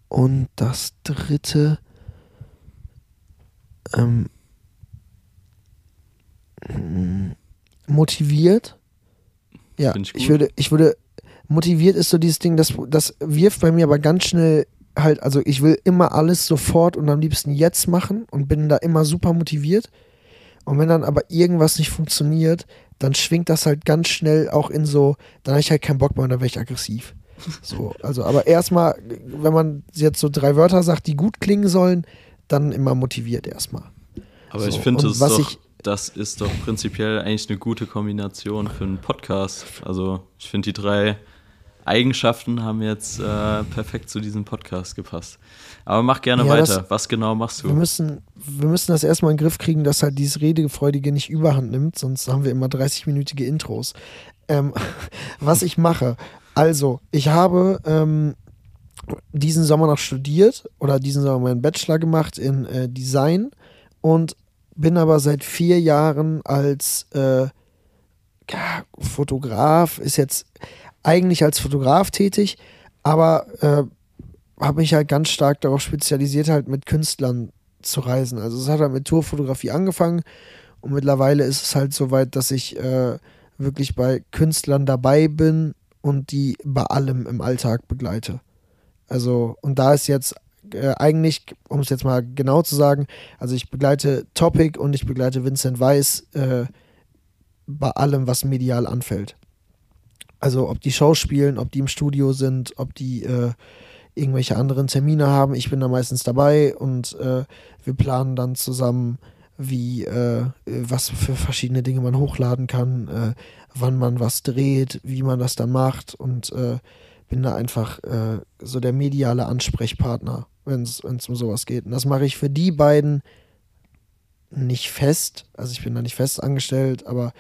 Und das dritte. Ähm, motiviert. Ja, ich, ich, würde, ich würde, motiviert ist so dieses Ding, das, das wirft bei mir aber ganz schnell halt, also ich will immer alles sofort und am liebsten jetzt machen und bin da immer super motiviert. Und wenn dann aber irgendwas nicht funktioniert, dann schwingt das halt ganz schnell auch in so, dann habe ich halt keinen Bock mehr und dann wäre ich aggressiv. So, also, aber erstmal, wenn man jetzt so drei Wörter sagt, die gut klingen sollen, dann immer motiviert erstmal. Aber so, ich finde es doch, ich, das ist doch prinzipiell eigentlich eine gute Kombination für einen Podcast. Also ich finde die drei Eigenschaften haben jetzt äh, perfekt zu diesem Podcast gepasst. Aber mach gerne ja, weiter. Das, Was genau machst du? Wir müssen, wir müssen das erstmal in den Griff kriegen, dass halt dieses Redefreudige nicht überhand nimmt, sonst haben wir immer 30-minütige Intros. Ähm, was ich mache, also, ich habe ähm, diesen Sommer noch studiert oder diesen Sommer meinen Bachelor gemacht in äh, Design und bin aber seit vier Jahren als äh, Fotograf, ist jetzt eigentlich als Fotograf tätig, aber äh, habe mich halt ganz stark darauf spezialisiert, halt mit Künstlern zu reisen. Also es hat halt mit Tourfotografie angefangen und mittlerweile ist es halt so weit, dass ich äh, wirklich bei Künstlern dabei bin und die bei allem im Alltag begleite. Also, und da ist jetzt äh, eigentlich, um es jetzt mal genau zu sagen, also ich begleite Topic und ich begleite Vincent Weiss äh, bei allem, was medial anfällt. Also ob die Show spielen, ob die im Studio sind, ob die äh, irgendwelche anderen Termine haben. Ich bin da meistens dabei und äh, wir planen dann zusammen, wie äh, was für verschiedene Dinge man hochladen kann, äh, wann man was dreht, wie man das dann macht und äh, bin da einfach äh, so der mediale Ansprechpartner, wenn es um sowas geht. Und das mache ich für die beiden nicht fest. Also ich bin da nicht fest angestellt, aber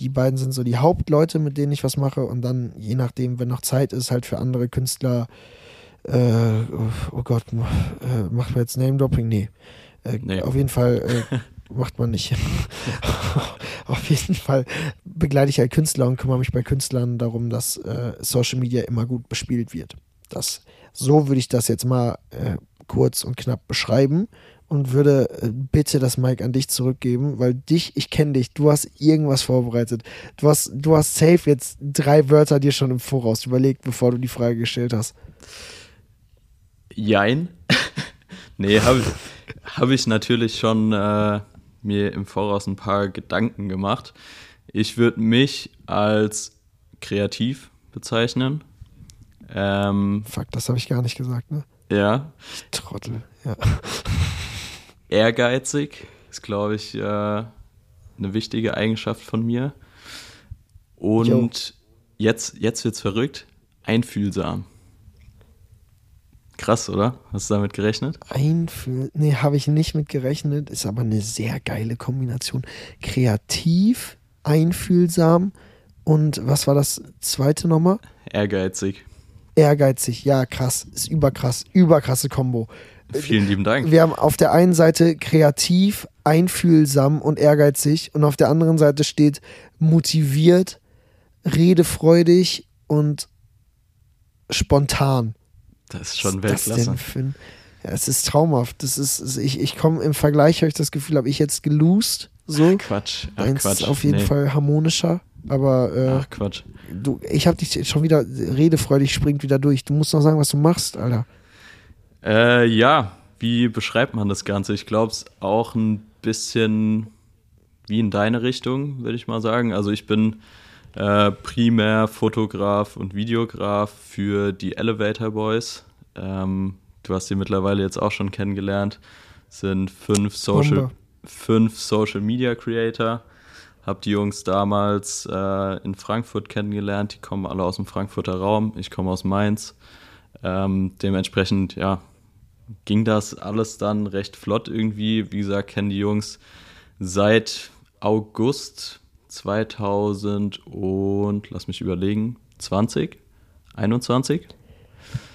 die beiden sind so die Hauptleute, mit denen ich was mache. Und dann, je nachdem, wenn noch Zeit ist, halt für andere Künstler, äh, oh Gott, äh, macht man jetzt Name-Dropping? Nee. Äh, nee. Auf jeden Fall äh, macht man nicht. auf jeden Fall begleite ich halt Künstler und kümmere mich bei Künstlern darum, dass äh, Social Media immer gut bespielt wird. Das, so würde ich das jetzt mal kurz und knapp beschreiben und würde äh, bitte das Mic an dich zurückgeben, weil dich, ich kenne dich, du hast irgendwas vorbereitet. Du hast, du hast safe jetzt drei Wörter dir schon im Voraus überlegt, bevor du die Frage gestellt hast. Jein. nee, habe hab ich natürlich schon äh, mir im Voraus ein paar Gedanken gemacht. Ich würde mich als kreativ bezeichnen. Ähm, Fuck, das habe ich gar nicht gesagt, ne? Ja. Trottel, ja ehrgeizig ist, glaube ich, äh, eine wichtige Eigenschaft von mir. Und jo. jetzt, jetzt es verrückt, einfühlsam. Krass, oder? Hast du damit gerechnet? Einfühl. Nee, habe ich nicht mit gerechnet. Ist aber eine sehr geile Kombination. Kreativ, einfühlsam und was war das zweite nochmal? Ehrgeizig. Ehrgeizig, ja, krass. Ist überkrass. Überkrasse Kombo. Vielen lieben Dank. Wir haben auf der einen Seite kreativ, einfühlsam und ehrgeizig und auf der anderen Seite steht motiviert, redefreudig und spontan. Das ist schon Was Weltklasse. Ist ein, ja, es ist traumhaft. Das ist, ich, ich komme im Vergleich, habe ich das Gefühl, habe ich jetzt gelost. So. Ach, Quatsch. Ach, Eins Quatsch. Ist auf jeden nee. Fall harmonischer. Aber äh, Ach, Quatsch. Du, ich habe dich schon wieder redefreudig, springt wieder durch. Du musst noch sagen, was du machst, Alter. Äh, ja, wie beschreibt man das Ganze? Ich glaube, es auch ein bisschen wie in deine Richtung, würde ich mal sagen. Also ich bin äh, primär Fotograf und Videograf für die Elevator Boys. Ähm, du hast sie mittlerweile jetzt auch schon kennengelernt. Sind fünf Social, fünf Social Media Creator. Hab die Jungs damals äh, in Frankfurt kennengelernt. Die kommen alle aus dem Frankfurter Raum. Ich komme aus Mainz. Ähm, dementsprechend, ja, ging das alles dann recht flott irgendwie. Wie gesagt, kennen die Jungs seit August 2000 und, lass mich überlegen, 20, 21.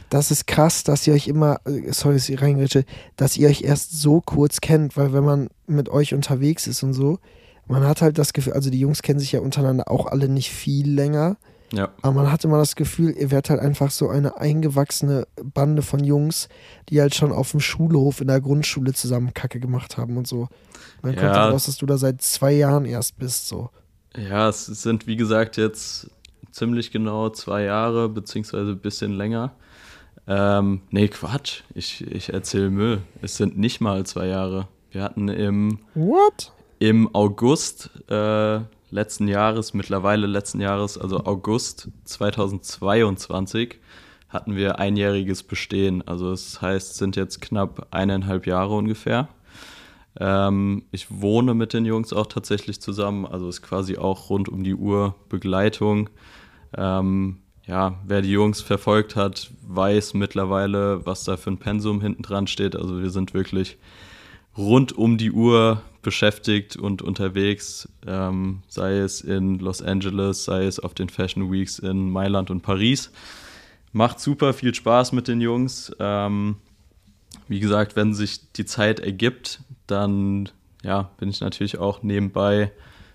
Das ist krass, dass ihr euch immer, sorry, dass ich reingrätsche, dass ihr euch erst so kurz kennt, weil wenn man mit euch unterwegs ist und so, man hat halt das Gefühl, also die Jungs kennen sich ja untereinander auch alle nicht viel länger. Ja. Aber man hat immer das Gefühl, ihr werdet halt einfach so eine eingewachsene Bande von Jungs, die halt schon auf dem Schulhof in der Grundschule zusammen Kacke gemacht haben und so. Man ja. kommt raus, dass du da seit zwei Jahren erst bist, so. Ja, es sind wie gesagt jetzt ziemlich genau zwei Jahre, beziehungsweise ein bisschen länger. Ähm, nee, Quatsch. Ich, ich erzähle Müll. Es sind nicht mal zwei Jahre. Wir hatten im, What? im August äh, letzten Jahres, mittlerweile letzten Jahres, also August 2022, hatten wir einjähriges Bestehen. Also das heißt, es sind jetzt knapp eineinhalb Jahre ungefähr. Ähm, ich wohne mit den Jungs auch tatsächlich zusammen, also ist quasi auch rund um die Uhr Begleitung. Ähm, ja, wer die Jungs verfolgt hat, weiß mittlerweile, was da für ein Pensum hinten dran steht. Also wir sind wirklich rund um die Uhr beschäftigt und unterwegs, ähm, sei es in Los Angeles, sei es auf den Fashion Weeks in Mailand und Paris. Macht super viel Spaß mit den Jungs. Ähm, wie gesagt, wenn sich die Zeit ergibt, dann ja, bin ich natürlich auch nebenbei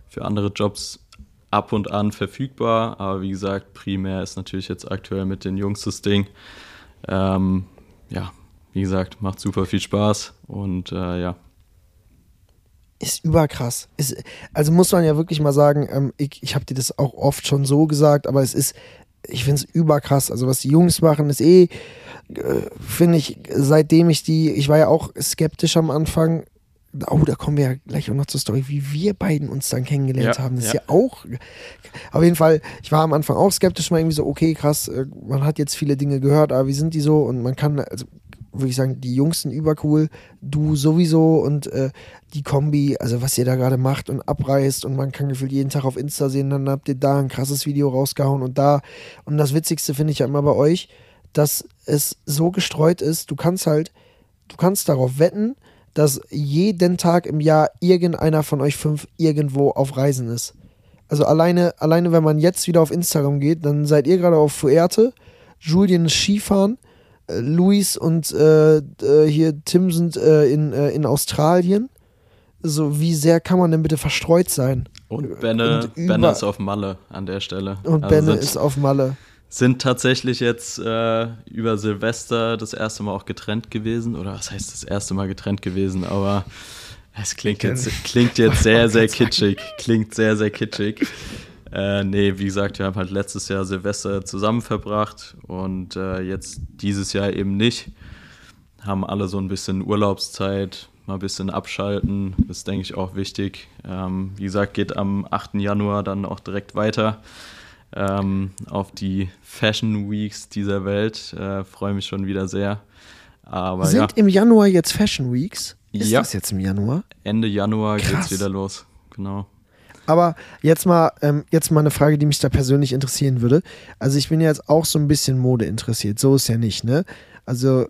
für andere Jobs ab und an verfügbar. Aber wie gesagt, primär ist natürlich jetzt aktuell mit den Jungs das Ding. Ähm, ja, wie gesagt, macht super viel Spaß und äh, ja. Ist überkrass. Ist, also muss man ja wirklich mal sagen, ähm, ich, ich habe dir das auch oft schon so gesagt, aber es ist, ich finde es überkrass. Also was die Jungs machen, ist eh, äh, finde ich, seitdem ich die, ich war ja auch skeptisch am Anfang, Oh, da kommen wir ja gleich auch noch zur Story, wie wir beiden uns dann kennengelernt ja, haben. Das ja. ist ja auch. Auf jeden Fall, ich war am Anfang auch skeptisch, mal irgendwie so, okay, krass, äh, man hat jetzt viele Dinge gehört, aber wie sind die so? Und man kann, also würde ich sagen, die Jungs sind übercool, du sowieso und äh, die Kombi, also was ihr da gerade macht und abreißt und man kann gefühlt jeden Tag auf Insta sehen, dann habt ihr da ein krasses Video rausgehauen und da. Und das Witzigste finde ich ja immer bei euch, dass es so gestreut ist, du kannst halt, du kannst darauf wetten, dass jeden Tag im Jahr irgendeiner von euch fünf irgendwo auf Reisen ist. Also alleine, alleine wenn man jetzt wieder auf Instagram geht, dann seid ihr gerade auf Fuerte, Julien ist Skifahren, Luis und äh, äh, hier Tim sind äh, in, äh, in Australien. So, wie sehr kann man denn bitte verstreut sein? Und Benne, und Benne ist auf Malle an der Stelle. Und also Benne ist auf Malle sind tatsächlich jetzt äh, über Silvester das erste Mal auch getrennt gewesen. Oder was heißt das erste Mal getrennt gewesen? Aber es klingt jetzt, klingt jetzt sehr, sehr kitschig. Klingt sehr, sehr kitschig. Äh, nee, wie gesagt, wir haben halt letztes Jahr Silvester zusammen verbracht und äh, jetzt dieses Jahr eben nicht. Haben alle so ein bisschen Urlaubszeit, mal ein bisschen abschalten. ist, denke ich, auch wichtig. Ähm, wie gesagt, geht am 8. Januar dann auch direkt weiter ähm, auf die Fashion Weeks dieser Welt. Äh, Freue mich schon wieder sehr. Aber, Sind ja. im Januar jetzt Fashion Weeks? Ist ja. das jetzt im Januar? Ende Januar Krass. geht's wieder los. Genau. Aber jetzt mal, ähm, jetzt mal eine Frage, die mich da persönlich interessieren würde. Also ich bin ja jetzt auch so ein bisschen Mode interessiert. So ist ja nicht, ne? Also,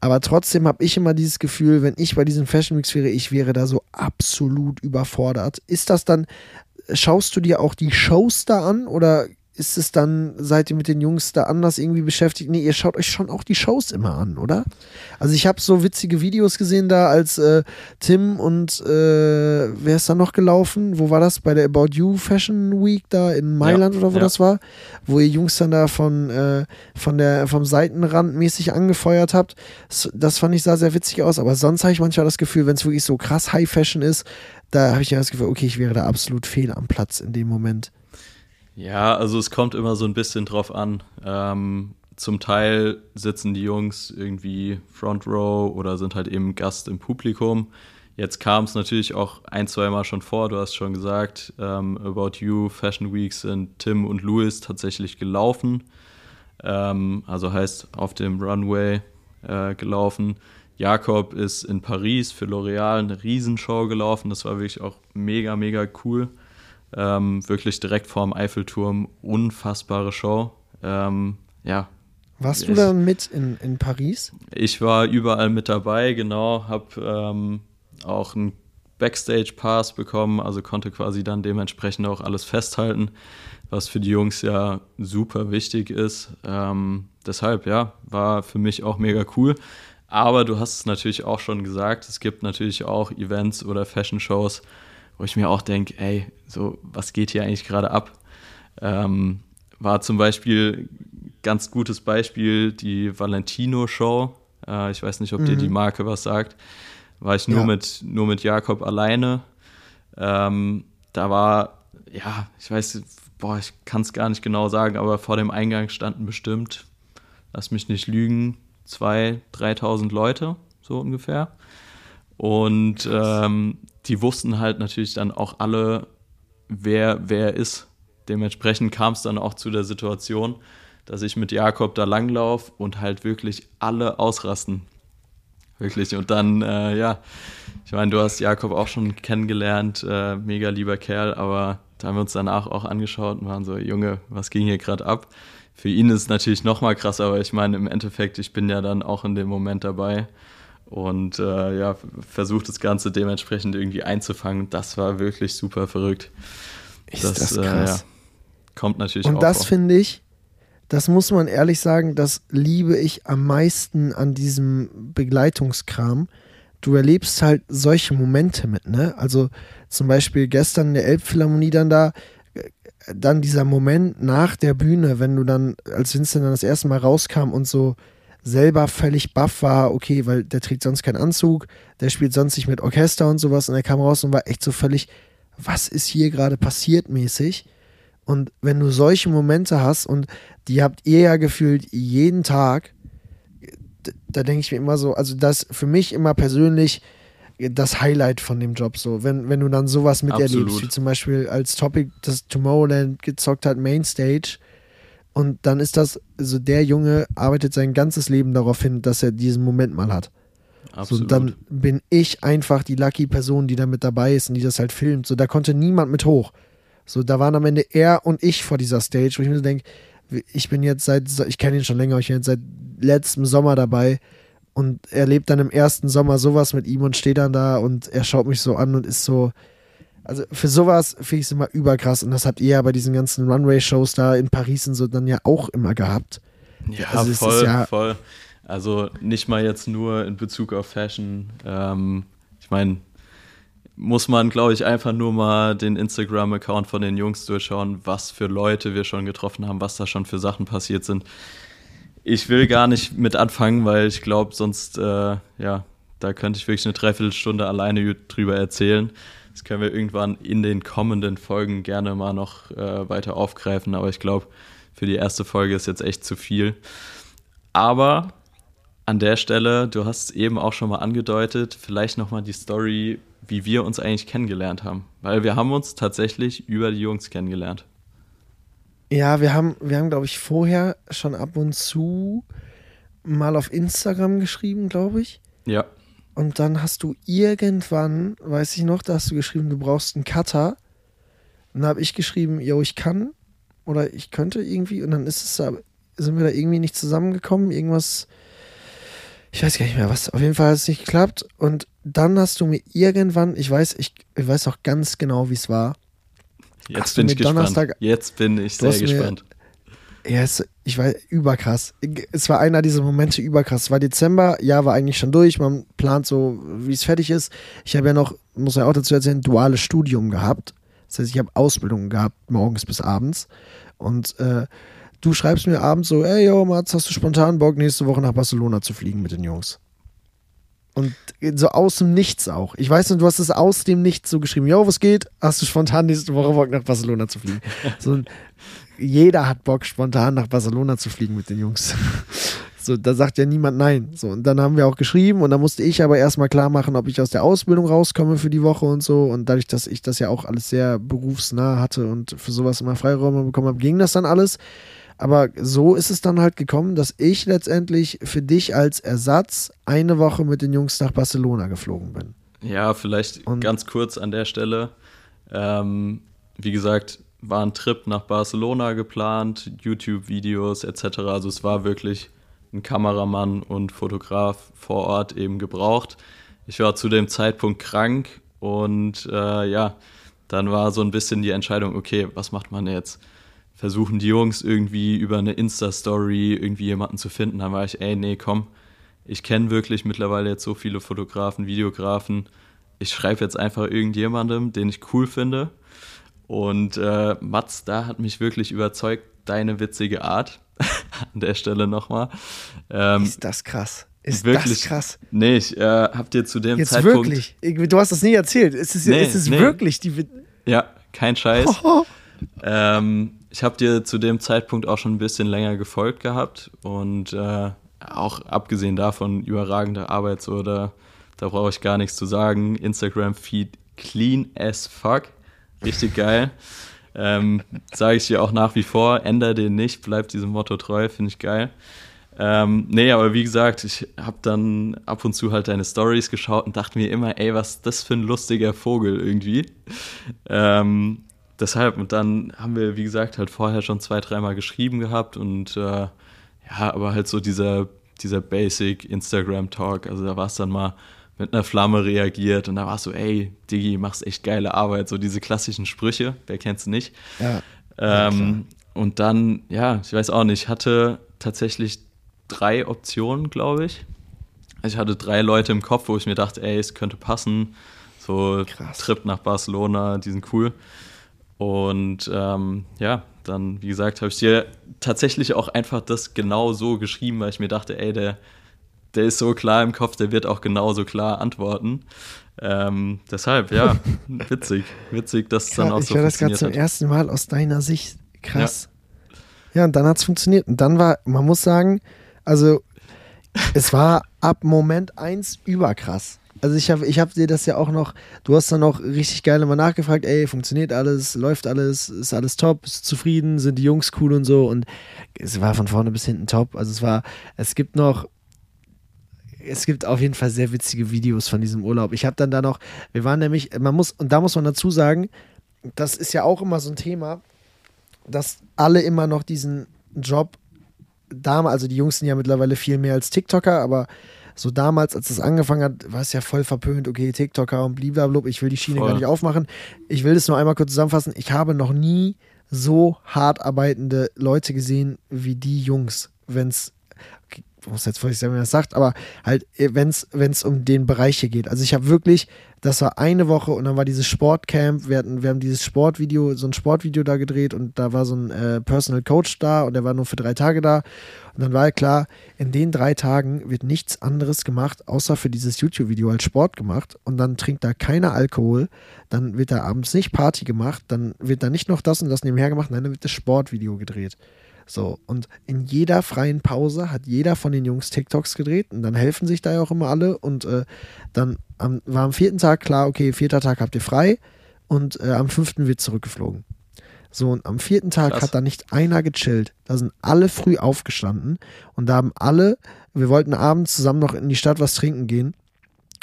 aber trotzdem habe ich immer dieses Gefühl, wenn ich bei diesen Fashion Weeks wäre, ich wäre da so absolut überfordert. Ist das dann, schaust du dir auch die Shows da an oder ist es dann, seid ihr mit den Jungs da anders irgendwie beschäftigt? Nee, ihr schaut euch schon auch die Shows immer an, oder? Also ich habe so witzige Videos gesehen da, als äh, Tim und äh, wer ist da noch gelaufen? Wo war das? Bei der About You Fashion Week da in Mailand ja, oder wo ja. das war? Wo ihr Jungs dann da von, äh, von der, vom Seitenrand mäßig angefeuert habt. Das fand ich sah sehr witzig aus, aber sonst habe ich manchmal das Gefühl, wenn es wirklich so krass High Fashion ist, da habe ich ja das Gefühl, okay, ich wäre da absolut fehl am Platz in dem Moment. Ja, also es kommt immer so ein bisschen drauf an. Ähm, zum Teil sitzen die Jungs irgendwie Front Row oder sind halt eben Gast im Publikum. Jetzt kam es natürlich auch ein, zwei Mal schon vor, du hast schon gesagt, ähm, About You, Fashion Week sind Tim und Louis tatsächlich gelaufen. Ähm, also heißt auf dem Runway äh, gelaufen. Jakob ist in Paris für L'Oreal eine Riesenshow gelaufen. Das war wirklich auch mega, mega cool. Ähm, wirklich direkt vorm Eiffelturm. Unfassbare Show. Ähm, ja. Warst du dann mit in, in Paris? Ich war überall mit dabei, genau. Hab ähm, auch einen Backstage-Pass bekommen, also konnte quasi dann dementsprechend auch alles festhalten, was für die Jungs ja super wichtig ist. Ähm, deshalb, ja, war für mich auch mega cool. Aber du hast es natürlich auch schon gesagt, es gibt natürlich auch Events oder Fashion-Shows, wo ich mir auch denke, ey, so, was geht hier eigentlich gerade ab? Ähm, war zum Beispiel ganz gutes Beispiel die Valentino-Show. Äh, ich weiß nicht, ob mhm. dir die Marke was sagt war ich nur, ja. mit, nur mit Jakob alleine. Ähm, da war, ja, ich weiß, boah, ich kann es gar nicht genau sagen, aber vor dem Eingang standen bestimmt, lass mich nicht lügen, 2.000, 3.000 Leute, so ungefähr. Und ähm, die wussten halt natürlich dann auch alle, wer wer ist. Dementsprechend kam es dann auch zu der Situation, dass ich mit Jakob da langlaufe und halt wirklich alle ausrasten. Wirklich. Und dann, äh, ja, ich meine, du hast Jakob auch schon kennengelernt, äh, mega lieber Kerl, aber da haben wir uns danach auch angeschaut und waren so, Junge, was ging hier gerade ab? Für ihn ist es natürlich nochmal krass, aber ich meine, im Endeffekt, ich bin ja dann auch in dem Moment dabei und äh, ja, versucht das Ganze dementsprechend irgendwie einzufangen. Das war wirklich super verrückt. Ist das, das krass. Äh, ja, kommt natürlich Und das finde ich, das muss man ehrlich sagen, das liebe ich am meisten an diesem Begleitungskram. Du erlebst halt solche Momente mit, ne? Also zum Beispiel gestern in der Elbphilharmonie dann da, dann dieser Moment nach der Bühne, wenn du dann, als Vincent dann das erste Mal rauskam und so selber völlig baff war, okay, weil der trägt sonst keinen Anzug, der spielt sonst nicht mit Orchester und sowas und er kam raus und war echt so völlig, was ist hier gerade passiert mäßig. Und wenn du solche Momente hast und die habt ihr ja gefühlt jeden Tag, da denke ich mir immer so, also das für mich immer persönlich das Highlight von dem Job so, wenn, wenn du dann sowas miterlebst, Absolut. wie zum Beispiel als Topic das Tomorrowland gezockt hat, Mainstage und dann ist das, also der Junge arbeitet sein ganzes Leben darauf hin, dass er diesen Moment mal hat. Absolut. So, dann bin ich einfach die lucky Person, die da mit dabei ist und die das halt filmt. So, da konnte niemand mit hoch. So, da waren am Ende er und ich vor dieser Stage, wo ich mir denke, ich bin jetzt seit, ich kenne ihn schon länger, ich bin jetzt seit letztem Sommer dabei und er lebt dann im ersten Sommer sowas mit ihm und steht dann da und er schaut mich so an und ist so, also für sowas finde ich es immer überkrass und das habt ihr ja bei diesen ganzen Runway-Shows da in Paris und so dann ja auch immer gehabt. Ja, also voll, ja voll. Also nicht mal jetzt nur in Bezug auf Fashion. Ähm, ich meine, muss man, glaube ich, einfach nur mal den Instagram-Account von den Jungs durchschauen, was für Leute wir schon getroffen haben, was da schon für Sachen passiert sind. Ich will gar nicht mit anfangen, weil ich glaube, sonst, äh, ja, da könnte ich wirklich eine Dreiviertelstunde alleine drüber erzählen. Das können wir irgendwann in den kommenden Folgen gerne mal noch äh, weiter aufgreifen, aber ich glaube, für die erste Folge ist jetzt echt zu viel. Aber an der Stelle, du hast es eben auch schon mal angedeutet, vielleicht nochmal die Story wie wir uns eigentlich kennengelernt haben. Weil wir haben uns tatsächlich über die Jungs kennengelernt. Ja, wir haben, wir haben, glaube ich, vorher schon ab und zu mal auf Instagram geschrieben, glaube ich. Ja. Und dann hast du irgendwann, weiß ich noch, da hast du geschrieben, du brauchst einen Cutter. Und dann habe ich geschrieben, yo, ich kann oder ich könnte irgendwie. Und dann ist es, sind wir da irgendwie nicht zusammengekommen. Irgendwas ich weiß gar nicht mehr was. Auf jeden Fall hat es nicht geklappt. Und dann hast du mir irgendwann, ich weiß, ich, ich weiß auch ganz genau, wie es war. Jetzt bin ich gespannt. Jetzt bin ich sehr gespannt. Ja, es, ich weiß, überkrass. Es war einer dieser Momente überkrass. Es war Dezember, ja, war eigentlich schon durch. Man plant so, wie es fertig ist. Ich habe ja noch, muss ja auch dazu erzählen, duales Studium gehabt. Das heißt, ich habe Ausbildung gehabt, morgens bis abends. Und äh, du schreibst mir abends so, ey, yo, Mats, hast du spontan Bock, nächste Woche nach Barcelona zu fliegen mit den Jungs? Und so aus dem Nichts auch. Ich weiß nicht, du hast es aus dem Nichts so geschrieben. Yo, was geht? Hast du spontan nächste Woche Bock, nach Barcelona zu fliegen? So, jeder hat Bock, spontan nach Barcelona zu fliegen mit den Jungs. So, da sagt ja niemand nein. So, und dann haben wir auch geschrieben und dann musste ich aber erstmal klar machen, ob ich aus der Ausbildung rauskomme für die Woche und so. Und dadurch, dass ich das ja auch alles sehr berufsnah hatte und für sowas immer Freiräume bekommen habe, ging das dann alles. Aber so ist es dann halt gekommen, dass ich letztendlich für dich als Ersatz eine Woche mit den Jungs nach Barcelona geflogen bin. Ja, vielleicht und ganz kurz an der Stelle. Ähm, wie gesagt, war ein Trip nach Barcelona geplant, YouTube-Videos etc. Also es war wirklich ein Kameramann und Fotograf vor Ort eben gebraucht. Ich war zu dem Zeitpunkt krank und äh, ja, dann war so ein bisschen die Entscheidung, okay, was macht man jetzt? versuchen die Jungs irgendwie über eine Insta-Story irgendwie jemanden zu finden. Dann war ich, ey, nee, komm, ich kenne wirklich mittlerweile jetzt so viele Fotografen, Videografen. Ich schreibe jetzt einfach irgendjemandem, den ich cool finde. Und äh, Mats, da hat mich wirklich überzeugt, deine witzige Art. An der Stelle nochmal. Ähm, ist das krass. Ist wirklich, das krass. Nee, ich äh, hab dir zu dem Jetzt Zeitpunkt. Wirklich? Du hast das nie erzählt. Ist es, nee, ist es nee. wirklich die. Ja, kein Scheiß. ähm, ich habe dir zu dem Zeitpunkt auch schon ein bisschen länger gefolgt gehabt und äh, auch abgesehen davon überragende Arbeit, so da, da brauche ich gar nichts zu sagen. Instagram-Feed clean as fuck. Richtig geil. Ähm, Sage ich dir auch nach wie vor, ändere den nicht, bleib diesem Motto treu, finde ich geil. Ähm, nee, aber wie gesagt, ich habe dann ab und zu halt deine Stories geschaut und dachte mir immer, ey, was ist das für ein lustiger Vogel irgendwie. Ähm, deshalb, und dann haben wir, wie gesagt, halt vorher schon zwei, dreimal geschrieben gehabt und äh, ja, aber halt so dieser, dieser Basic Instagram-Talk, also da war es dann mal mit einer Flamme reagiert und da war es so, ey, Digi, machst echt geile Arbeit, so diese klassischen Sprüche, wer kennt's nicht. Ja. Ähm, ja, und dann, ja, ich weiß auch nicht, ich hatte tatsächlich drei Optionen, glaube ich. Also ich hatte drei Leute im Kopf, wo ich mir dachte, ey, es könnte passen. So Krass. Trip nach Barcelona, die sind cool. Und ähm, ja, dann, wie gesagt, habe ich dir tatsächlich auch einfach das genau so geschrieben, weil ich mir dachte, ey, der, der ist so klar im Kopf, der wird auch genauso klar antworten. Ähm, deshalb, ja, witzig. Witzig, dass es dann auch so funktioniert Ich höre das gerade zum ersten Mal aus deiner Sicht. Krass. Ja, ja und dann hat es funktioniert. Und dann war, man muss sagen, also es war ab Moment 1 überkrass. Also ich habe ich hab dir das ja auch noch, du hast dann auch richtig geil immer nachgefragt, ey, funktioniert alles, läuft alles, ist alles top, bist zufrieden, sind die Jungs cool und so und es war von vorne bis hinten top. Also es war, es gibt noch, es gibt auf jeden Fall sehr witzige Videos von diesem Urlaub. Ich habe dann da noch, wir waren nämlich, man muss, und da muss man dazu sagen, das ist ja auch immer so ein Thema, dass alle immer noch diesen Job, damals, also die Jungs sind ja mittlerweile viel mehr als TikToker, aber so damals, als es angefangen hat, war es ja voll verpönt, okay, TikToker und blablabla, ich will die Schiene voll. gar nicht aufmachen. Ich will das nur einmal kurz zusammenfassen. Ich habe noch nie so hart arbeitende Leute gesehen wie die Jungs, wenn es muss jetzt vorsichtig sagen, wie man das sagt, aber halt, wenn es um den Bereich hier geht. Also ich habe wirklich, das war eine Woche und dann war dieses Sportcamp, wir, hatten, wir haben dieses Sportvideo, so ein Sportvideo da gedreht und da war so ein äh, Personal Coach da und der war nur für drei Tage da. Und dann war halt klar, in den drei Tagen wird nichts anderes gemacht, außer für dieses YouTube-Video als Sport gemacht. Und dann trinkt da keiner Alkohol, dann wird da abends nicht Party gemacht, dann wird da nicht noch das und das nebenher gemacht, nein, dann wird das Sportvideo gedreht. So, und in jeder freien Pause hat jeder von den Jungs TikToks gedreht und dann helfen sich da ja auch immer alle und äh, dann am, war am vierten Tag klar, okay, vierter Tag habt ihr frei und äh, am fünften wird zurückgeflogen. So, und am vierten Tag Krass. hat da nicht einer gechillt. Da sind alle früh aufgestanden und da haben alle, wir wollten abends zusammen noch in die Stadt was trinken gehen.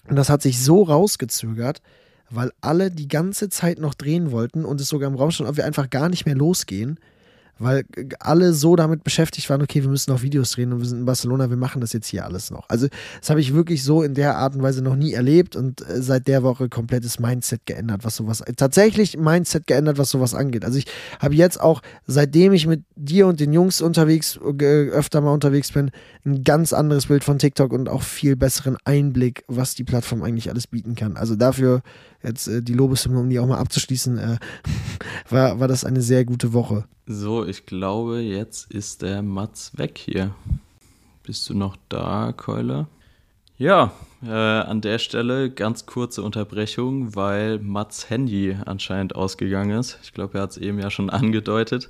Und das hat sich so rausgezögert, weil alle die ganze Zeit noch drehen wollten und es sogar im Raum stand, ob wir einfach gar nicht mehr losgehen weil alle so damit beschäftigt waren, okay, wir müssen noch Videos drehen und wir sind in Barcelona, wir machen das jetzt hier alles noch. Also das habe ich wirklich so in der Art und Weise noch nie erlebt und äh, seit der Woche komplettes Mindset geändert, was sowas, tatsächlich Mindset geändert, was sowas angeht. Also ich habe jetzt auch, seitdem ich mit dir und den Jungs unterwegs, äh, öfter mal unterwegs bin, ein ganz anderes Bild von TikTok und auch viel besseren Einblick, was die Plattform eigentlich alles bieten kann. Also dafür jetzt äh, die Lobeshymne, um die auch mal abzuschließen, äh, war, war das eine sehr gute Woche. So, ich glaube, jetzt ist der Mats weg hier. Bist du noch da, Keule? Ja, äh, an der Stelle ganz kurze Unterbrechung, weil Mats Handy anscheinend ausgegangen ist. Ich glaube, er hat es eben ja schon angedeutet.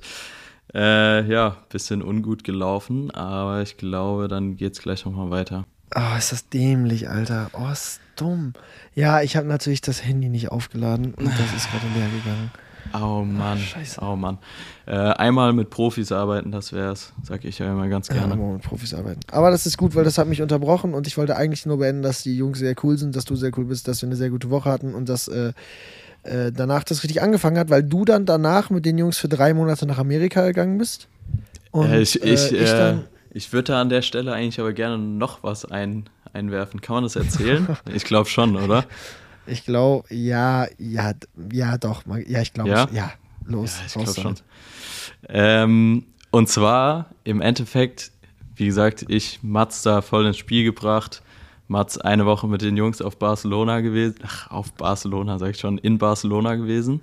Äh, ja, bisschen ungut gelaufen, aber ich glaube, dann geht's gleich nochmal weiter. Oh, ist das dämlich, Alter. Oh, ist dumm. Ja, ich habe natürlich das Handy nicht aufgeladen und das ist gerade leer gegangen. Oh Mann, Scheiße. oh Mann. Äh, einmal mit Profis arbeiten, das wär's, sag ich ja immer ganz gerne. Ja, einmal mit Profis arbeiten. Aber das ist gut, weil das hat mich unterbrochen und ich wollte eigentlich nur beenden, dass die Jungs sehr cool sind, dass du sehr cool bist, dass wir eine sehr gute Woche hatten und dass äh, äh, danach das richtig angefangen hat, weil du dann danach mit den Jungs für drei Monate nach Amerika gegangen bist. Und, äh, ich, ich, ich, äh, ich würde da an der Stelle eigentlich aber gerne noch was ein, einwerfen. Kann man das erzählen? ich glaube schon, oder? Ich glaube, ja, ja, ja, doch. Ja, ich glaube, ja? ja, los. Ja, ich glaube schon. Ähm, und zwar im Endeffekt, wie gesagt, ich Mats da voll ins Spiel gebracht. Mats eine Woche mit den Jungs auf Barcelona gewesen. Ach, auf Barcelona, sag ich schon, in Barcelona gewesen.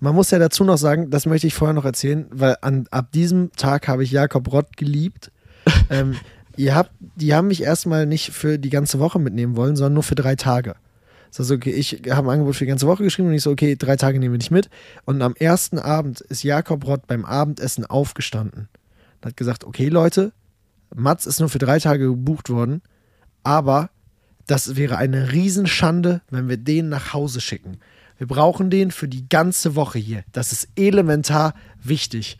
Man muss ja dazu noch sagen, das möchte ich vorher noch erzählen, weil an, ab diesem Tag habe ich Jakob Rott geliebt. ähm, ihr habt, die haben mich erstmal nicht für die ganze Woche mitnehmen wollen, sondern nur für drei Tage. Das okay, ich habe ein Angebot für die ganze Woche geschrieben und ich so, okay, drei Tage nehmen wir nicht mit. Und am ersten Abend ist Jakob Rott beim Abendessen aufgestanden und hat gesagt, okay Leute, Mats ist nur für drei Tage gebucht worden, aber das wäre eine Riesenschande, wenn wir den nach Hause schicken. Wir brauchen den für die ganze Woche hier. Das ist elementar wichtig.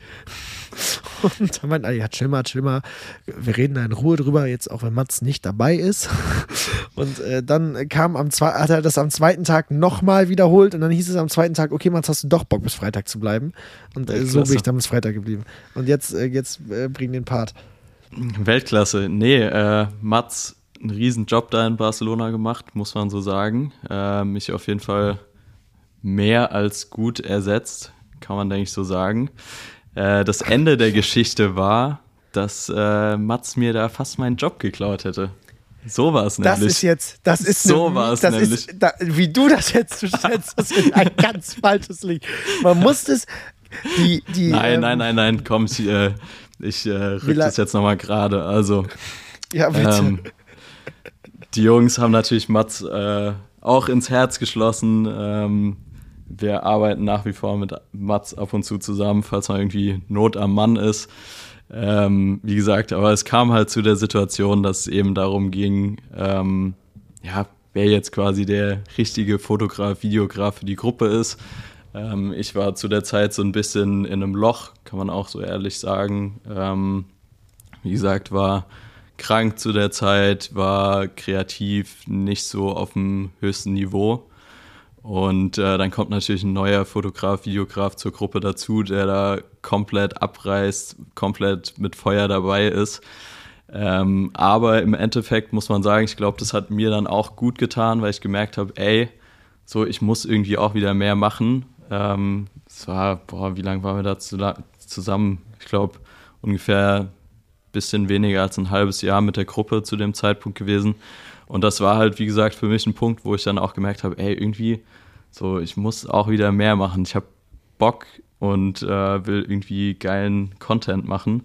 Und da meint er, ja, chill mal, chill mal. Wir reden da in Ruhe drüber, jetzt auch wenn Mats nicht dabei ist. Und äh, dann kam am zwei, hat er das am zweiten Tag nochmal wiederholt und dann hieß es am zweiten Tag, okay, Mats, hast du doch Bock bis Freitag zu bleiben. Und äh, so bin ich dann bis Freitag geblieben. Und jetzt, äh, jetzt äh, bring den Part. Weltklasse. Nee, äh, Mats einen riesen Job da in Barcelona gemacht, muss man so sagen. Äh, mich auf jeden Fall mehr als gut ersetzt, kann man, denke ich, so sagen. Äh, das Ende der Geschichte war, dass äh, Mats mir da fast meinen Job geklaut hätte. So war es nämlich. Das ist jetzt, das ist so ne, war es nämlich. Ist, da, wie du das jetzt stellst, das ist ein ganz falsches Licht. Man muss es, die, die. Nein, ähm, nein, nein, nein, komm, ich, äh, ich äh, rück das jetzt nochmal gerade. Also. Ja, bitte. Ähm, die Jungs haben natürlich Mats äh, auch ins Herz geschlossen. Ähm, wir arbeiten nach wie vor mit Mats ab und zu zusammen, falls mal irgendwie Not am Mann ist. Ähm, wie gesagt, aber es kam halt zu der Situation, dass es eben darum ging, ähm, ja, wer jetzt quasi der richtige Fotograf, Videograf für die Gruppe ist. Ähm, ich war zu der Zeit so ein bisschen in einem Loch, kann man auch so ehrlich sagen. Ähm, wie gesagt, war krank zu der Zeit, war kreativ nicht so auf dem höchsten Niveau. Und äh, dann kommt natürlich ein neuer Fotograf, Videograf zur Gruppe dazu, der da komplett abreißt, komplett mit Feuer dabei ist. Ähm, aber im Endeffekt muss man sagen, ich glaube, das hat mir dann auch gut getan, weil ich gemerkt habe, ey, so, ich muss irgendwie auch wieder mehr machen. Ähm, es war, boah, wie lange waren wir da zusammen? Ich glaube, ungefähr bisschen weniger als ein halbes Jahr mit der Gruppe zu dem Zeitpunkt gewesen. Und das war halt, wie gesagt, für mich ein Punkt, wo ich dann auch gemerkt habe, ey, irgendwie, so, ich muss auch wieder mehr machen. Ich habe Bock und äh, will irgendwie geilen Content machen.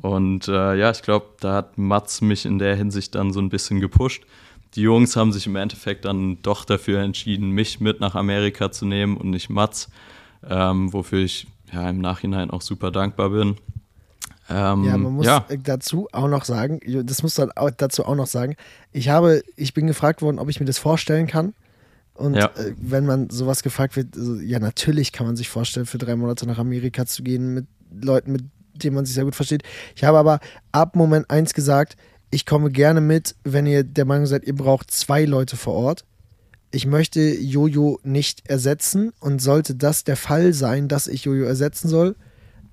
Und äh, ja, ich glaube, da hat Mats mich in der Hinsicht dann so ein bisschen gepusht. Die Jungs haben sich im Endeffekt dann doch dafür entschieden, mich mit nach Amerika zu nehmen und nicht Mats, ähm, wofür ich ja im Nachhinein auch super dankbar bin. Ähm, ja, man muss ja. dazu auch noch sagen, das muss dann auch dazu auch noch sagen, ich habe, ich bin gefragt worden, ob ich mir das vorstellen kann. Und ja. äh, wenn man sowas gefragt wird, also, ja, natürlich kann man sich vorstellen, für drei Monate nach Amerika zu gehen mit Leuten, mit denen man sich sehr gut versteht. Ich habe aber ab Moment eins gesagt, ich komme gerne mit, wenn ihr der Meinung seid, ihr braucht zwei Leute vor Ort. Ich möchte Jojo nicht ersetzen und sollte das der Fall sein, dass ich Jojo ersetzen soll,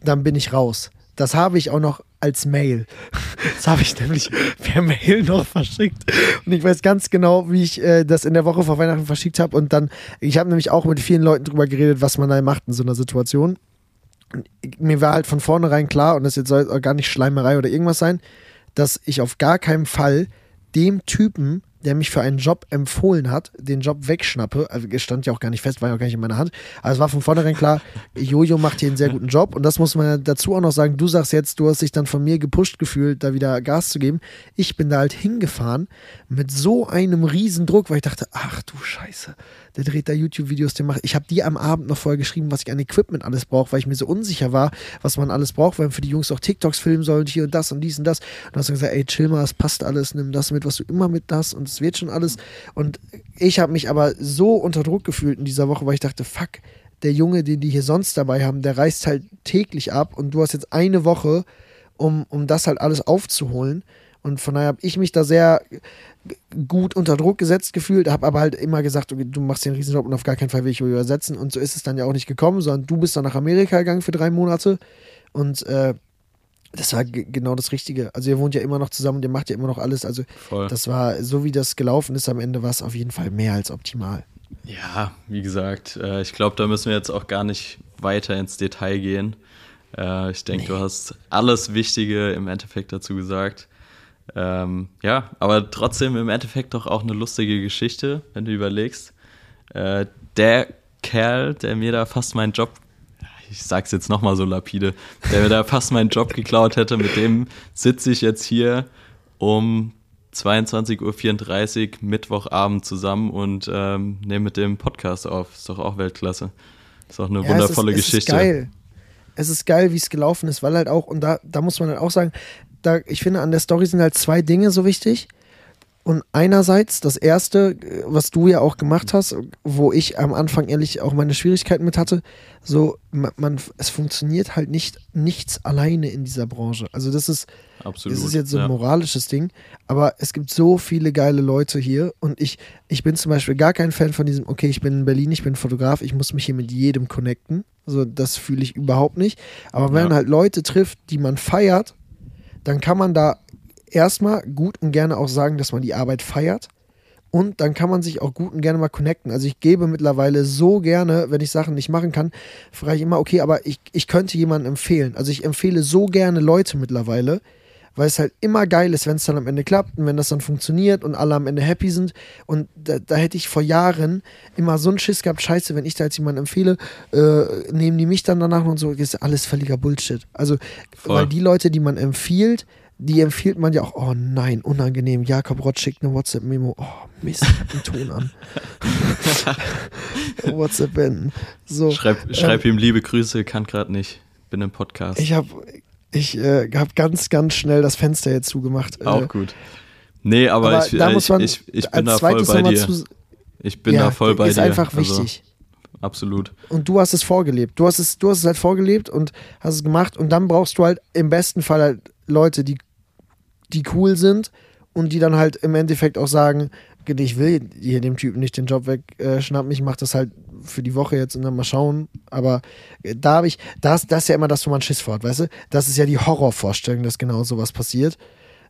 dann bin ich raus. Das habe ich auch noch als Mail. Das habe ich nämlich per Mail noch verschickt. Und ich weiß ganz genau, wie ich äh, das in der Woche vor Weihnachten verschickt habe. Und dann, ich habe nämlich auch mit vielen Leuten drüber geredet, was man da macht in so einer Situation. Und mir war halt von vornherein klar, und das jetzt soll gar nicht Schleimerei oder irgendwas sein, dass ich auf gar keinen Fall dem Typen der mich für einen Job empfohlen hat, den Job wegschnappe. Also es stand ja auch gar nicht fest, war ja auch gar nicht in meiner Hand. Aber es war von vornherein klar, Jojo macht hier einen sehr guten Job. Und das muss man ja dazu auch noch sagen. Du sagst jetzt, du hast dich dann von mir gepusht gefühlt, da wieder Gas zu geben. Ich bin da halt hingefahren mit so einem riesen Druck, weil ich dachte, ach du Scheiße, der dreht da YouTube-Videos, der macht. Ich habe die am Abend noch vorher geschrieben, was ich an Equipment alles brauche, weil ich mir so unsicher war, was man alles braucht, weil für die Jungs auch TikToks filmen sollen, hier und das und dies und das. Und dann hast du gesagt, ey, chill mal, es passt alles, nimm das mit, was du immer mit das und es wird schon alles. Und ich habe mich aber so unter Druck gefühlt in dieser Woche, weil ich dachte, fuck, der Junge, den die hier sonst dabei haben, der reist halt täglich ab und du hast jetzt eine Woche, um, um das halt alles aufzuholen. Und von daher habe ich mich da sehr gut unter Druck gesetzt gefühlt, habe aber halt immer gesagt, okay, du machst den Riesenjob und auf gar keinen Fall will ich übersetzen. Und so ist es dann ja auch nicht gekommen, sondern du bist dann nach Amerika gegangen für drei Monate. Und äh, das war genau das Richtige. Also ihr wohnt ja immer noch zusammen und ihr macht ja immer noch alles. Also Voll. das war, so wie das gelaufen ist am Ende, war es auf jeden Fall mehr als optimal. Ja, wie gesagt, äh, ich glaube, da müssen wir jetzt auch gar nicht weiter ins Detail gehen. Äh, ich denke, nee. du hast alles Wichtige im Endeffekt dazu gesagt. Ähm, ja, aber trotzdem im Endeffekt doch auch eine lustige Geschichte, wenn du überlegst. Äh, der Kerl, der mir da fast meinen Job, ich sag's jetzt nochmal so lapide, der mir da fast meinen Job geklaut hätte, mit dem sitze ich jetzt hier um 22.34 Uhr Mittwochabend zusammen und ähm, nehme mit dem Podcast auf. Ist doch auch Weltklasse. Ist auch eine ja, wundervolle es ist, Geschichte. Es ist geil. Es ist geil, wie es gelaufen ist, weil halt auch, und da, da muss man halt auch sagen, da, ich finde, an der Story sind halt zwei Dinge so wichtig. Und einerseits das erste, was du ja auch gemacht hast, wo ich am Anfang ehrlich auch meine Schwierigkeiten mit hatte, so man, man es funktioniert halt nicht nichts alleine in dieser Branche. Also das ist Absolut, das ist jetzt so ein ja. moralisches Ding, aber es gibt so viele geile Leute hier und ich ich bin zum Beispiel gar kein Fan von diesem okay, ich bin in Berlin, ich bin Fotograf, ich muss mich hier mit jedem connecten. Also das fühle ich überhaupt nicht, aber wenn ja. man halt Leute trifft, die man feiert dann kann man da erstmal gut und gerne auch sagen, dass man die Arbeit feiert. Und dann kann man sich auch gut und gerne mal connecten. Also ich gebe mittlerweile so gerne, wenn ich Sachen nicht machen kann, frage ich immer, okay, aber ich, ich könnte jemanden empfehlen. Also ich empfehle so gerne Leute mittlerweile, weil es halt immer geil ist, wenn es dann am Ende klappt und wenn das dann funktioniert und alle am Ende happy sind. Und da, da hätte ich vor Jahren immer so einen Schiss gehabt, scheiße, wenn ich da jetzt jemanden empfehle, äh, nehmen die mich dann danach und so, das ist alles völliger Bullshit. Also, Voll. weil die Leute, die man empfiehlt, die empfiehlt man ja auch, oh nein, unangenehm. Jakob Rott schickt eine WhatsApp-Memo. Oh, Mist, den Ton an. WhatsApp beenden. So, schreib, schreib ähm, ihm liebe Grüße, kann gerade nicht. Bin im Podcast. Ich habe ich äh, habe ganz, ganz schnell das Fenster jetzt zugemacht. Auch äh, gut. Nee, aber, aber ich, da muss man ich, ich, bin da voll bei dir. Zu, ich bin ja, da voll bei ist dir. Ist einfach also, wichtig. Absolut. Und du hast es vorgelebt. Du hast es, du hast es halt vorgelebt und hast es gemacht. Und dann brauchst du halt im besten Fall halt Leute, die, die cool sind und die dann halt im Endeffekt auch sagen, ich will hier dem Typen nicht den Job wegschnappen, ich mache das halt für die Woche jetzt und dann mal schauen. Aber äh, da habe ich, das, das ist ja immer das, wo man Schiss vor hat, weißt du? Das ist ja die Horrorvorstellung, dass genau sowas passiert.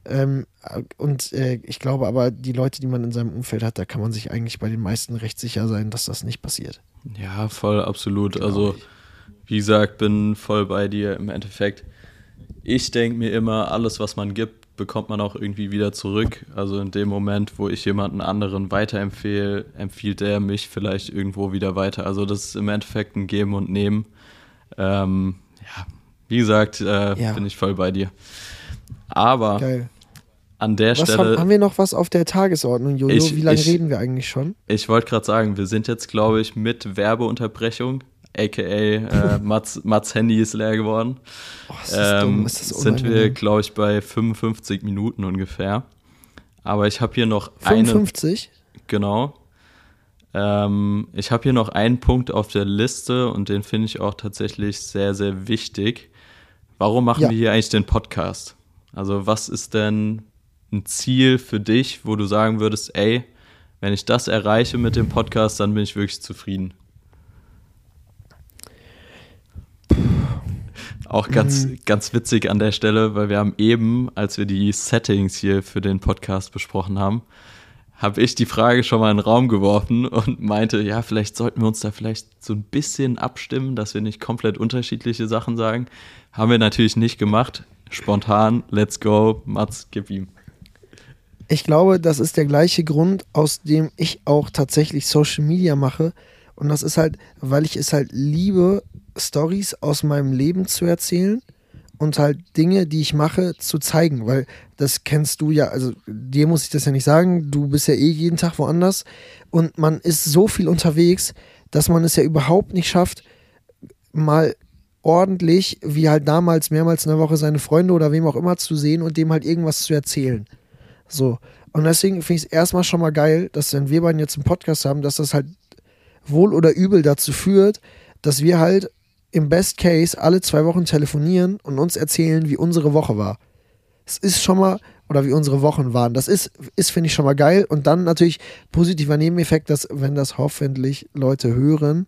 Ähm, und äh, ich glaube aber, die Leute, die man in seinem Umfeld hat, da kann man sich eigentlich bei den meisten recht sicher sein, dass das nicht passiert. Ja, voll, absolut. Genau also, wie gesagt, bin voll bei dir im Endeffekt. Ich denke mir immer, alles, was man gibt, bekommt man auch irgendwie wieder zurück. Also in dem Moment, wo ich jemanden anderen weiterempfehle, empfiehlt er mich vielleicht irgendwo wieder weiter. Also das ist im Endeffekt ein Geben und Nehmen. Ähm, ja, wie gesagt, äh, ja. bin ich voll bei dir. Aber Geil. an der was Stelle. Haben, haben wir noch was auf der Tagesordnung, Jojo? Ich, wie lange ich, reden wir eigentlich schon? Ich wollte gerade sagen, wir sind jetzt, glaube ich, mit Werbeunterbrechung aka äh, Mats, Mats Handy ist leer geworden. Oh, ist das ähm, dumm, ist das sind wir, glaube ich, bei 55 Minuten ungefähr. Aber ich habe hier noch 55? Eine, genau. Ähm, ich habe hier noch einen Punkt auf der Liste und den finde ich auch tatsächlich sehr, sehr wichtig. Warum machen ja. wir hier eigentlich den Podcast? Also was ist denn ein Ziel für dich, wo du sagen würdest, ey, wenn ich das erreiche mit dem Podcast, dann bin ich wirklich zufrieden? Auch ganz, mhm. ganz witzig an der Stelle, weil wir haben eben, als wir die Settings hier für den Podcast besprochen haben, habe ich die Frage schon mal in den Raum geworfen und meinte, ja, vielleicht sollten wir uns da vielleicht so ein bisschen abstimmen, dass wir nicht komplett unterschiedliche Sachen sagen. Haben wir natürlich nicht gemacht. Spontan, let's go, Mats, gib ihm. ich glaube, das ist der gleiche Grund, aus dem ich auch tatsächlich Social Media mache. Und das ist halt, weil ich es halt liebe, Stories aus meinem Leben zu erzählen und halt Dinge, die ich mache, zu zeigen, weil das kennst du ja, also dir muss ich das ja nicht sagen, du bist ja eh jeden Tag woanders und man ist so viel unterwegs, dass man es ja überhaupt nicht schafft, mal ordentlich, wie halt damals mehrmals in der Woche seine Freunde oder wem auch immer zu sehen und dem halt irgendwas zu erzählen. So. Und deswegen finde ich es erstmal schon mal geil, dass wenn wir beiden jetzt einen Podcast haben, dass das halt wohl oder übel dazu führt, dass wir halt im Best Case alle zwei Wochen telefonieren und uns erzählen, wie unsere Woche war. Es ist schon mal, oder wie unsere Wochen waren. Das ist, ist finde ich, schon mal geil. Und dann natürlich positiver Nebeneffekt, dass, wenn das hoffentlich Leute hören,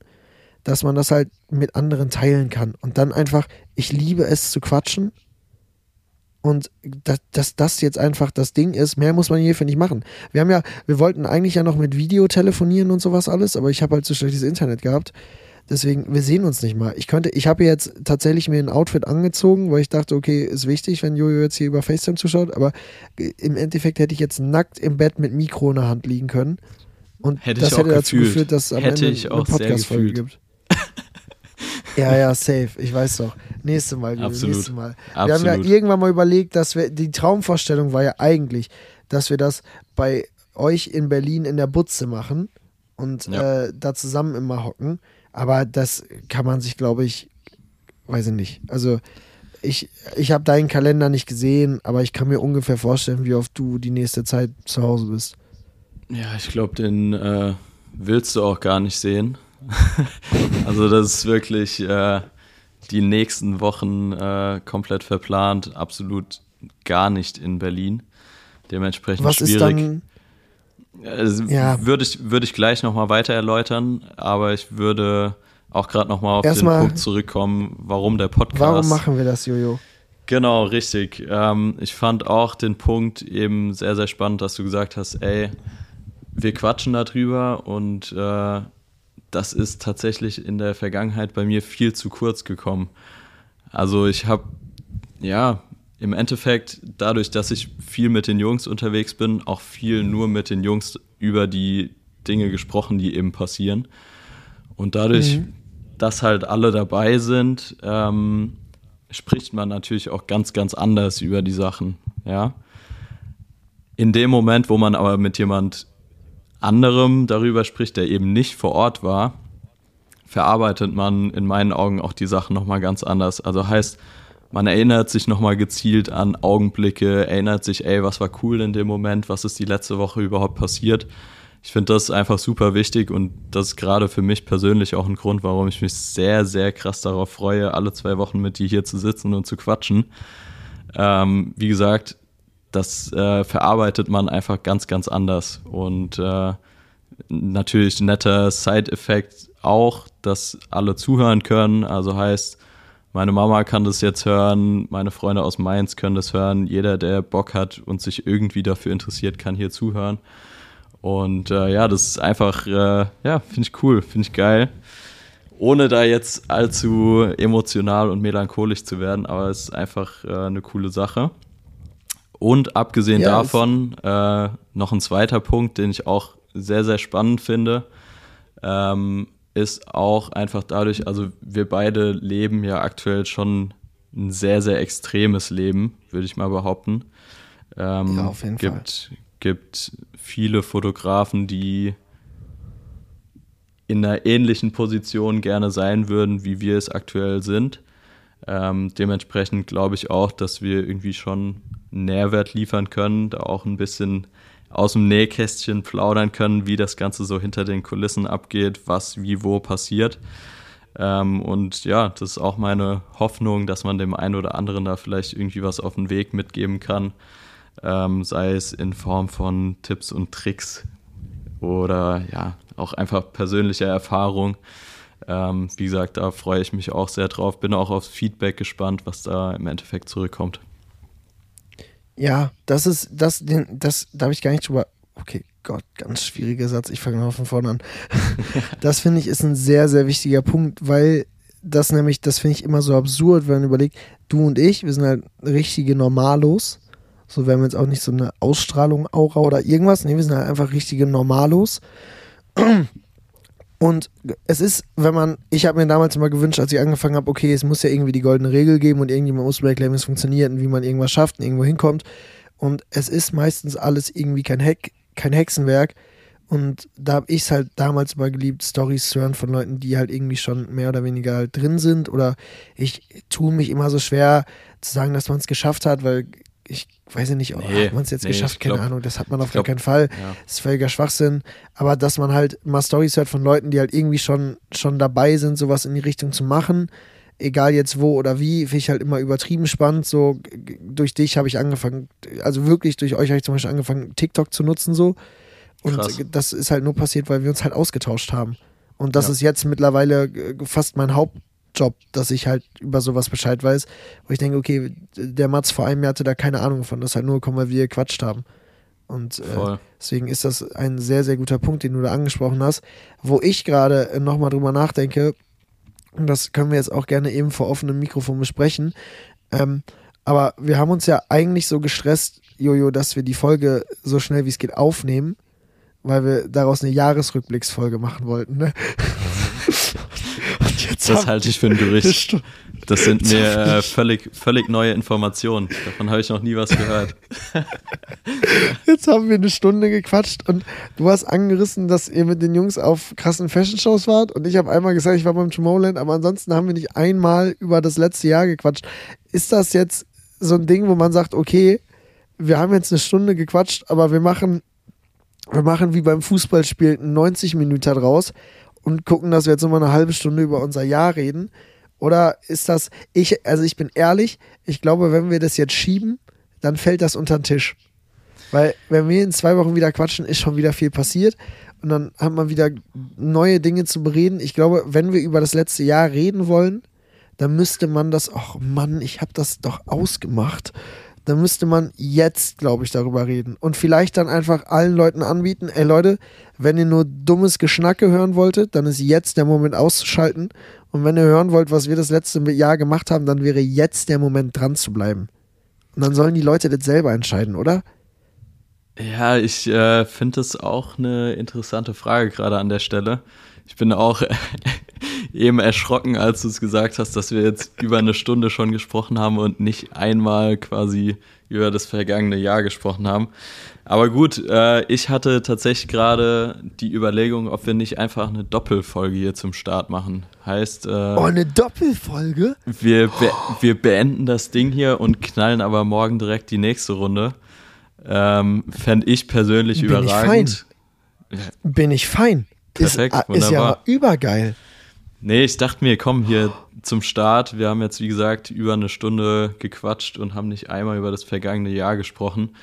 dass man das halt mit anderen teilen kann. Und dann einfach, ich liebe es zu quatschen. Und dass, dass das jetzt einfach das Ding ist, mehr muss man hierfür nicht machen. Wir haben ja, wir wollten eigentlich ja noch mit Video telefonieren und sowas alles, aber ich habe halt so schlechtes Internet gehabt. Deswegen, wir sehen uns nicht mal. Ich könnte, ich habe jetzt tatsächlich mir ein Outfit angezogen, weil ich dachte, okay, ist wichtig, wenn Jojo jetzt hier über FaceTime zuschaut, aber im Endeffekt hätte ich jetzt nackt im Bett mit Mikro in der Hand liegen können. Und hätte das hätte dazu gefühlt. geführt, dass es am hätte Ende ich eine Podcast-Folge gibt. ja, ja, safe. Ich weiß doch. Nächste Mal, Absolut. nächste Mal. Wir haben ja Absolut. irgendwann mal überlegt, dass wir, die Traumvorstellung war ja eigentlich, dass wir das bei euch in Berlin in der Butze machen und Ja. äh, da zusammen immer hocken. Aber das kann man sich, glaube ich, weiß ich nicht. Also ich, ich habe deinen Kalender nicht gesehen, aber ich kann mir ungefähr vorstellen, wie oft du die nächste Zeit zu Hause bist. Ja, ich glaube, den äh, willst du auch gar nicht sehen. also das ist wirklich äh, die nächsten Wochen äh, komplett verplant, absolut gar nicht in Berlin. Dementsprechend Was ist schwierig. dann, Also, Ja. Würde ich, würde ich gleich nochmal weiter erläutern, aber ich würde auch gerade nochmal auf Erstmal- den Punkt zurückkommen, warum der Podcast. warum machen wir das, Jojo? Genau, richtig. Ähm, ich fand auch den Punkt eben sehr, sehr spannend, dass du gesagt hast, ey, wir quatschen darüber und äh, das ist tatsächlich in der Vergangenheit bei mir viel zu kurz gekommen. Also ich habe, ja, im Endeffekt dadurch, dass ich viel mit den Jungs unterwegs bin, auch viel nur mit den Jungs über die Dinge gesprochen, die eben passieren. Und dadurch, Mhm. dass halt alle dabei sind, ähm, spricht man natürlich auch ganz, ganz anders über die Sachen, ja. In dem Moment, wo man aber mit jemand anderem darüber spricht, der eben nicht vor Ort war, verarbeitet man in meinen Augen auch die Sachen nochmal ganz anders. Also heißt, man erinnert sich nochmal gezielt an Augenblicke, erinnert sich, ey, was war cool in dem Moment, was ist die letzte Woche überhaupt passiert. Ich finde das einfach super wichtig und das ist gerade für mich persönlich auch ein Grund, warum ich mich sehr, sehr krass darauf freue, alle zwei Wochen mit dir hier zu sitzen und zu quatschen. Ähm, wie gesagt, das äh, verarbeitet man einfach ganz, ganz anders. Und äh, natürlich netter Side-Effekt auch, dass alle zuhören können. Also heißt, meine Mama kann das jetzt hören, meine Freunde aus Mainz können das hören. Jeder, der Bock hat und sich irgendwie dafür interessiert, kann hier zuhören. Und äh, ja, das ist einfach, äh, ja, finde ich cool, finde ich geil. Ohne da jetzt allzu emotional und melancholisch zu werden, aber es ist einfach äh, eine coole Sache. Und abgesehen Ja, davon, äh, noch ein zweiter Punkt, den ich auch sehr, sehr spannend finde, ähm, ist auch einfach dadurch, also wir beide leben ja aktuell schon ein sehr, sehr extremes Leben, würde ich mal behaupten. Ähm, Ja, auf jeden Fall. gibt, gibt viele Fotografen, die in einer ähnlichen Position gerne sein würden, wie wir es aktuell sind. Ähm, dementsprechend glaube ich auch, dass wir irgendwie schon einen Nährwert liefern können, da auch ein bisschen aus dem Nähkästchen plaudern können, wie das Ganze so hinter den Kulissen abgeht, was wie wo passiert. Ähm, und ja, das ist auch meine Hoffnung, dass man dem einen oder anderen da vielleicht irgendwie was auf den Weg mitgeben kann, ähm, sei es in Form von Tipps und Tricks oder ja, auch einfach persönliche Erfahrung. Ähm, wie gesagt, da freue ich mich auch sehr drauf, bin auch aufs Feedback gespannt, was da im Endeffekt zurückkommt. Ja, das ist, das, den, das, da habe ich gar nicht drüber. Okay, Gott, ganz schwieriger Satz. Ich fange nochmal von vorne an. das finde ich ist ein sehr, sehr wichtiger Punkt, weil das nämlich, das finde ich immer so absurd, wenn man überlegt, du und ich, wir sind halt richtige Normalos. So, wir haben jetzt auch nicht so eine Ausstrahlung, Aura oder irgendwas. Nee, wir sind halt einfach richtige Normalos. Und es ist, wenn man, ich habe mir damals immer gewünscht, als ich angefangen habe, okay, es muss ja irgendwie die goldene Regel geben und irgendjemand muss erklären, wie es funktioniert und wie man irgendwas schafft und irgendwo hinkommt. Und es ist meistens alles irgendwie kein, Heck, kein Hexenwerk. Und da habe ich es halt damals mal geliebt, Stories zu hören von Leuten, die halt irgendwie schon mehr oder weniger halt drin sind. Oder ich tue mich immer so schwer zu sagen, dass man es geschafft hat, weil ich weiß ja nicht, nee, hat man es jetzt nee, geschafft, keine glaub, Ahnung, das hat man auf gar keinen Fall. Ja. Das ist völliger Schwachsinn. Aber dass man halt mal Stories hört von Leuten, die halt irgendwie schon, schon dabei sind, sowas in die Richtung zu machen, egal jetzt wo oder wie, finde ich halt immer übertrieben spannend. So, durch dich habe ich angefangen, also wirklich durch euch habe ich zum Beispiel angefangen, TikTok zu nutzen, so. Und Krass. das ist halt nur passiert, weil wir uns halt ausgetauscht haben. Und das ja. ist jetzt mittlerweile äh, fast mein Hauptjob, dass ich halt über sowas Bescheid weiß, wo ich denke, okay, der Mats vor einem Jahr hatte da keine Ahnung von, das ist halt nur gekommen, weil wir gequatscht haben. Und äh, deswegen ist das ein sehr, sehr guter Punkt, den du da angesprochen hast. Wo ich gerade äh, nochmal drüber nachdenke, und das können wir jetzt auch gerne eben vor offenem Mikrofon besprechen, ähm, aber wir haben uns ja eigentlich so gestresst, Jojo, dass wir die Folge so schnell wie es geht aufnehmen weil wir daraus eine Jahresrückblicksfolge machen wollten. Ne? das halte ich für ein Gerücht. Das sind mir äh, völlig, völlig neue Informationen. Davon habe ich noch nie was gehört. Jetzt haben wir eine Stunde gequatscht und du hast angerissen, dass ihr mit den Jungs auf krassen Fashion-Shows wart und ich habe einmal gesagt, ich war beim Tomorrowland, aber ansonsten haben wir nicht einmal über das letzte Jahr gequatscht. Ist das jetzt so ein Ding, wo man sagt, okay, wir haben jetzt eine Stunde gequatscht, aber wir machen wir machen wie beim Fußballspiel 90 Minuten draus und gucken, dass wir jetzt nochmal eine halbe Stunde über unser Jahr reden? Oder ist das, ich, also ich bin ehrlich, ich glaube, wenn wir das jetzt schieben, dann fällt das unter den Tisch. Weil, wenn wir in zwei Wochen wieder quatschen, ist schon wieder viel passiert und dann hat man wieder neue Dinge zu bereden. Ich glaube, wenn wir über das letzte Jahr reden wollen, dann müsste man das, ach Mann, ich habe das doch ausgemacht dann müsste man jetzt, glaube ich, darüber reden. Und vielleicht dann einfach allen Leuten anbieten, ey Leute, wenn ihr nur dummes Geschnacke hören wolltet, dann ist jetzt der Moment auszuschalten. Und wenn ihr hören wollt, was wir das letzte Jahr gemacht haben, dann wäre jetzt der Moment dran zu bleiben. Und dann sollen die Leute das selber entscheiden, oder? Ja, ich äh, finde das auch eine interessante Frage gerade an der Stelle. Ich bin auch eben erschrocken, als du es gesagt hast, dass wir jetzt über eine Stunde schon gesprochen haben und nicht einmal quasi über das vergangene Jahr gesprochen haben. Aber gut, äh, ich hatte tatsächlich gerade die Überlegung, ob wir nicht einfach eine Doppelfolge hier zum Start machen. Heißt. Äh, oh, eine Doppelfolge? Wir, be wir beenden das Ding hier und knallen aber morgen direkt die nächste Runde. Ähm, Fände ich persönlich Bin überragend. Ich fein. Bin ich fein. Perfekt, ist, wunderbar. Ist ja übergeil. Nee, ich dachte mir, komm hier zum Start. Wir haben jetzt, wie gesagt, über eine Stunde gequatscht und haben nicht einmal über das vergangene Jahr gesprochen.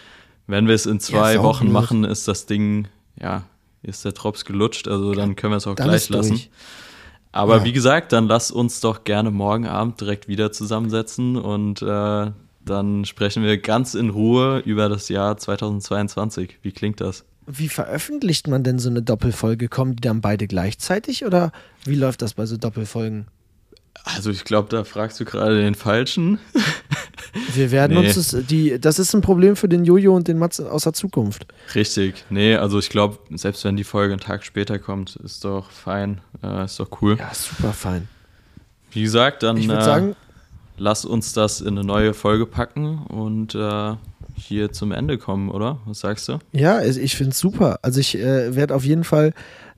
Wenn wir es in zwei ja, Wochen machen, ist das Ding, ja, ist der Drops gelutscht. Also dann können wir es auch dann gleich lassen. Aber ja. wie gesagt, dann lass uns doch gerne morgen Abend direkt wieder zusammensetzen und äh, dann sprechen wir ganz in Ruhe über das Jahr 2022. Wie klingt das? Wie veröffentlicht man denn so eine Doppelfolge? Kommen die dann beide gleichzeitig oder wie läuft das bei so Doppelfolgen? Also ich glaube, da fragst du gerade den Falschen. Wir werden nee. uns das, die, das ist ein Problem für den Jojo und den Mats aus der Zukunft. Richtig, nee, also ich glaube, selbst wenn die Folge einen Tag später kommt, ist doch fein, äh, ist doch cool. Ja, super fein. Wie gesagt, dann äh, sagen, lass uns das in eine neue Folge packen und äh, hier zum Ende kommen, oder? Was sagst du? Ja, ich finde es super. Also ich äh, werde auf jeden Fall.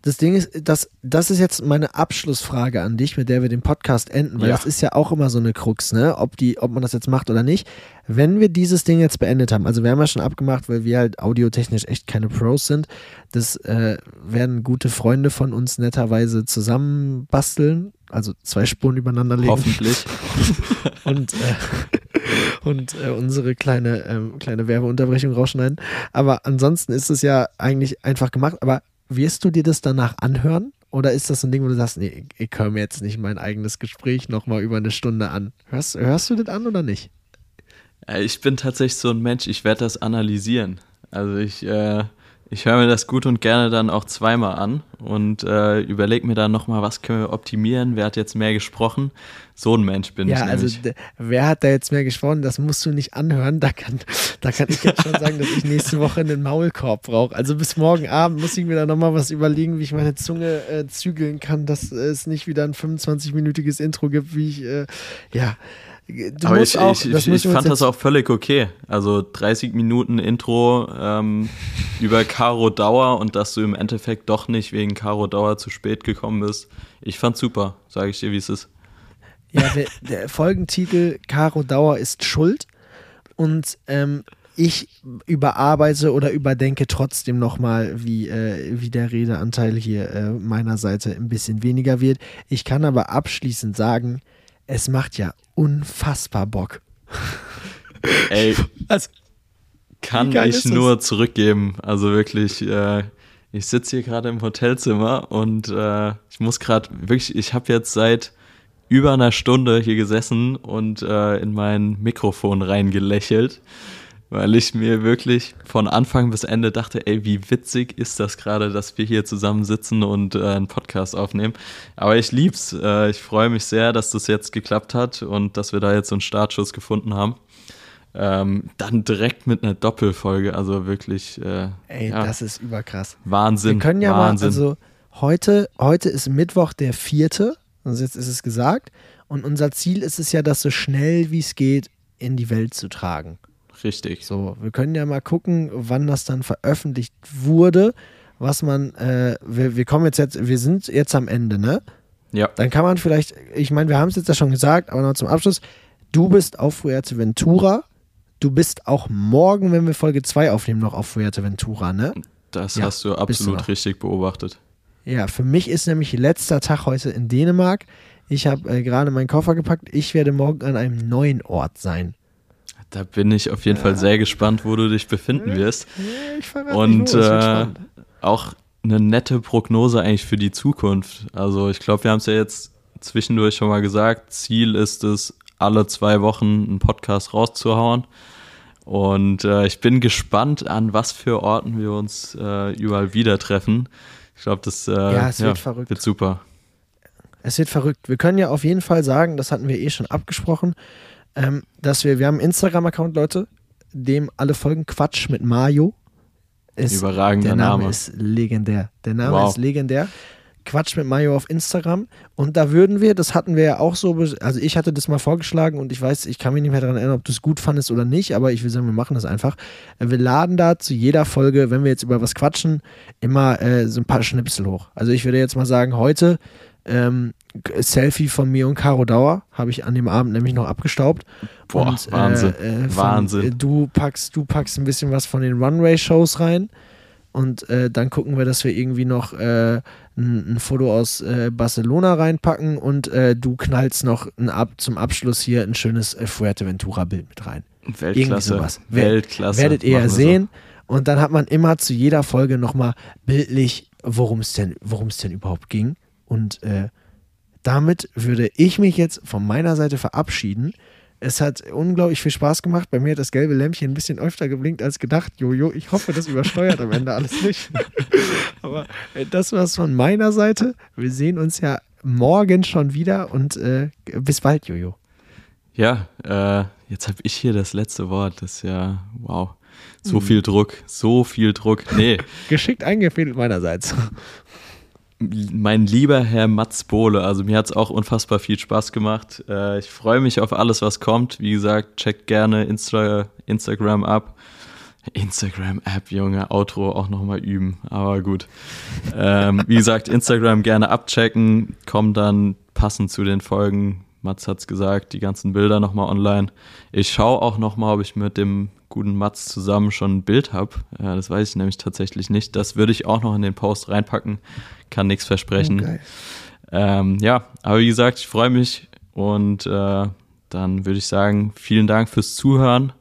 Das Ding ist, das, das ist jetzt meine Abschlussfrage an dich, mit der wir den Podcast enden, weil ja. das ist ja auch immer so eine Krux, ne? Ob, die, ob man das jetzt macht oder nicht. Wenn wir dieses Ding jetzt beendet haben, also wir haben ja schon abgemacht, weil wir halt audiotechnisch echt keine Pros sind, das äh, werden gute Freunde von uns netterweise zusammenbasteln, also zwei Spuren übereinander legen. Hoffentlich. und äh, und äh, unsere kleine, ähm, kleine Werbeunterbrechung rausschneiden. Aber ansonsten ist es ja eigentlich einfach gemacht. Aber wirst du dir das danach anhören? Oder ist das ein Ding, wo du sagst, nee, ich höre mir jetzt nicht mein eigenes Gespräch nochmal über eine Stunde an? Hörst, hörst du das an oder nicht? Ich bin tatsächlich so ein Mensch, ich werde das analysieren. Also ich, äh, Ich höre mir das gut und gerne dann auch zweimal an und äh, überlege mir dann nochmal, was können wir optimieren, wer hat jetzt mehr gesprochen. So ein Mensch bin ja, ich also nämlich. wer hat da jetzt mehr gesprochen, das musst du nicht anhören. Da kann, da kann ich jetzt schon sagen, dass ich nächste Woche einen Maulkorb brauche. Also bis morgen Abend muss ich mir da nochmal was überlegen, wie ich meine Zunge äh, zügeln kann, dass es nicht wieder ein 25-minütiges Intro gibt, wie ich, äh, ja. Du Aber ich, auch, ich, ich, fand das auch völlig okay. Also 30 Minuten Intro ähm, über Caro Dauer und dass du im Endeffekt doch nicht wegen Caro Dauer zu spät gekommen bist. Ich fand's super, sage ich dir, wie es ist. Ja, der, der Folgentitel Caro Dauer ist schuld und ähm, ich überarbeite oder überdenke trotzdem nochmal, wie, äh, wie der Redeanteil hier äh, meiner Seite ein bisschen weniger wird. Ich kann aber abschließend sagen, es macht ja unfassbar Bock. Ey, Also, kann ich das? nur zurückgeben. Also wirklich, äh, ich sitze hier gerade im Hotelzimmer und äh, ich muss gerade wirklich, ich habe jetzt seit über einer Stunde hier gesessen und äh, in mein Mikrofon reingelächelt, weil ich mir wirklich von Anfang bis Ende dachte, ey, wie witzig ist das gerade, dass wir hier zusammen sitzen und äh, einen Podcast aufnehmen. Aber ich lieb's. Äh, ich freue mich sehr, dass das jetzt geklappt hat und dass wir da jetzt so einen Startschuss gefunden haben. Ähm, dann direkt mit einer Doppelfolge, also wirklich äh, ey, ja, das ist überkrass. Wahnsinn. Wir können ja Wahnsinn. mal, also heute, heute ist Mittwoch der vierte, also jetzt ist es gesagt, und unser Ziel ist es ja, das so schnell wie es geht in die Welt zu tragen. Richtig. So, wir können ja mal gucken, wann das dann veröffentlicht wurde, was man, äh, wir, wir kommen jetzt, jetzt, wir sind jetzt am Ende, ne? Ja. Dann kann man vielleicht, ich meine, wir haben es jetzt ja schon gesagt, aber noch zum Abschluss, du bist auf Fuerteventura, du bist auch morgen, wenn wir Folge 2 aufnehmen, noch auf Fuerteventura, ne? Das Ja, hast du du absolut noch. richtig beobachtet. Ja, für mich ist nämlich letzter Tag heute in Dänemark. Ich habe äh, gerade meinen Koffer gepackt. Ich werde morgen an einem neuen Ort sein. Da bin ich auf jeden Fall sehr gespannt, wo du dich befinden wirst. Ja, ich verrate Und äh, auch eine nette Prognose eigentlich für die Zukunft. Also ich glaube, wir haben es ja jetzt zwischendurch schon mal gesagt. Ziel ist es, alle zwei Wochen einen Podcast rauszuhauen. Und äh, ich bin gespannt, an was für Orten wir uns äh, überall wieder treffen. Ich glaube, das äh, Ja, es wird verrückt. wird super. Es wird verrückt. Wir können ja auf jeden Fall sagen, das hatten wir eh schon abgesprochen, ähm, dass wir, wir haben einen Instagram-Account, Leute, dem alle folgen Quatsch mit Mario. Ist, Überragender der Name, Name. ist legendär. Der Name Wow. ist legendär. Quatsch mit Mario auf Instagram. Und da würden wir, das hatten wir ja auch so, also ich hatte das mal vorgeschlagen und ich weiß, ich kann mich nicht mehr daran erinnern, ob du es gut fandest oder nicht, aber ich will sagen, wir machen das einfach. Äh, Wir laden da zu jeder Folge, wenn wir jetzt über was quatschen, immer äh, so ein paar Schnipsel hoch. Also ich würde jetzt mal sagen, heute ähm, Selfie von mir und Caro Dauer habe ich an dem Abend nämlich noch abgestaubt. Boah, und, Wahnsinn. Äh, äh, von, Wahnsinn. Äh, du packst, du packst ein bisschen was von den Runway-Shows rein. Und äh, dann gucken wir, dass wir irgendwie noch äh, ein, ein Foto aus äh, Barcelona reinpacken und äh, du knallst noch ein Ab zum Abschluss hier ein schönes äh, Fuerteventura-Bild mit rein. Irgendwie Weltklasse. sowas. Weltklasse. Werdet ihr ja wir so. sehen. Und dann hat man immer zu jeder Folge nochmal bildlich, worum es denn, worum es denn überhaupt ging. Und äh, damit würde ich mich jetzt von meiner Seite verabschieden. Es hat unglaublich viel Spaß gemacht. Bei mir hat das gelbe Lämpchen ein bisschen öfter geblinkt als gedacht. Jojo, ich hoffe, das übersteuert am Ende alles nicht. Aber äh, das war's von meiner Seite. Wir sehen uns ja morgen schon wieder und äh, bis bald, Jojo. Ja, äh, jetzt habe ich hier das letzte Wort. Das ist ja, wow. So Hm. viel Druck, so viel Druck. Nee, Geschickt eingefädelt meinerseits. Mein lieber Herr Mats Bohle, also mir hat es auch unfassbar viel Spaß gemacht. Äh, ich freue mich auf alles, was kommt. Wie gesagt, checkt gerne Insta Instagram ab. Instagram-App, Junge, Outro auch nochmal üben, aber gut. Ähm, wie gesagt, Instagram gerne abchecken, kommt dann passend zu den Folgen. Mats hat's gesagt, die ganzen Bilder nochmal online. Ich schaue auch nochmal, ob ich mit dem guten Mats zusammen schon ein Bild habe. Das weiß ich nämlich tatsächlich nicht. Das würde ich auch noch in den Post reinpacken. Kann nichts versprechen. Geil. Ähm, ja, aber wie gesagt, ich freue mich und äh, dann würde ich sagen, vielen Dank fürs Zuhören.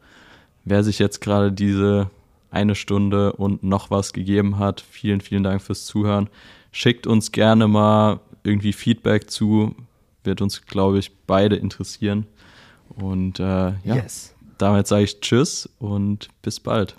Wer sich jetzt gerade diese eine Stunde und noch was gegeben hat, vielen, vielen Dank fürs Zuhören. Schickt uns gerne mal irgendwie Feedback zu, wird uns, glaube ich, beide interessieren. Und äh, ja, Yes. Damit sage ich Tschüss und bis bald.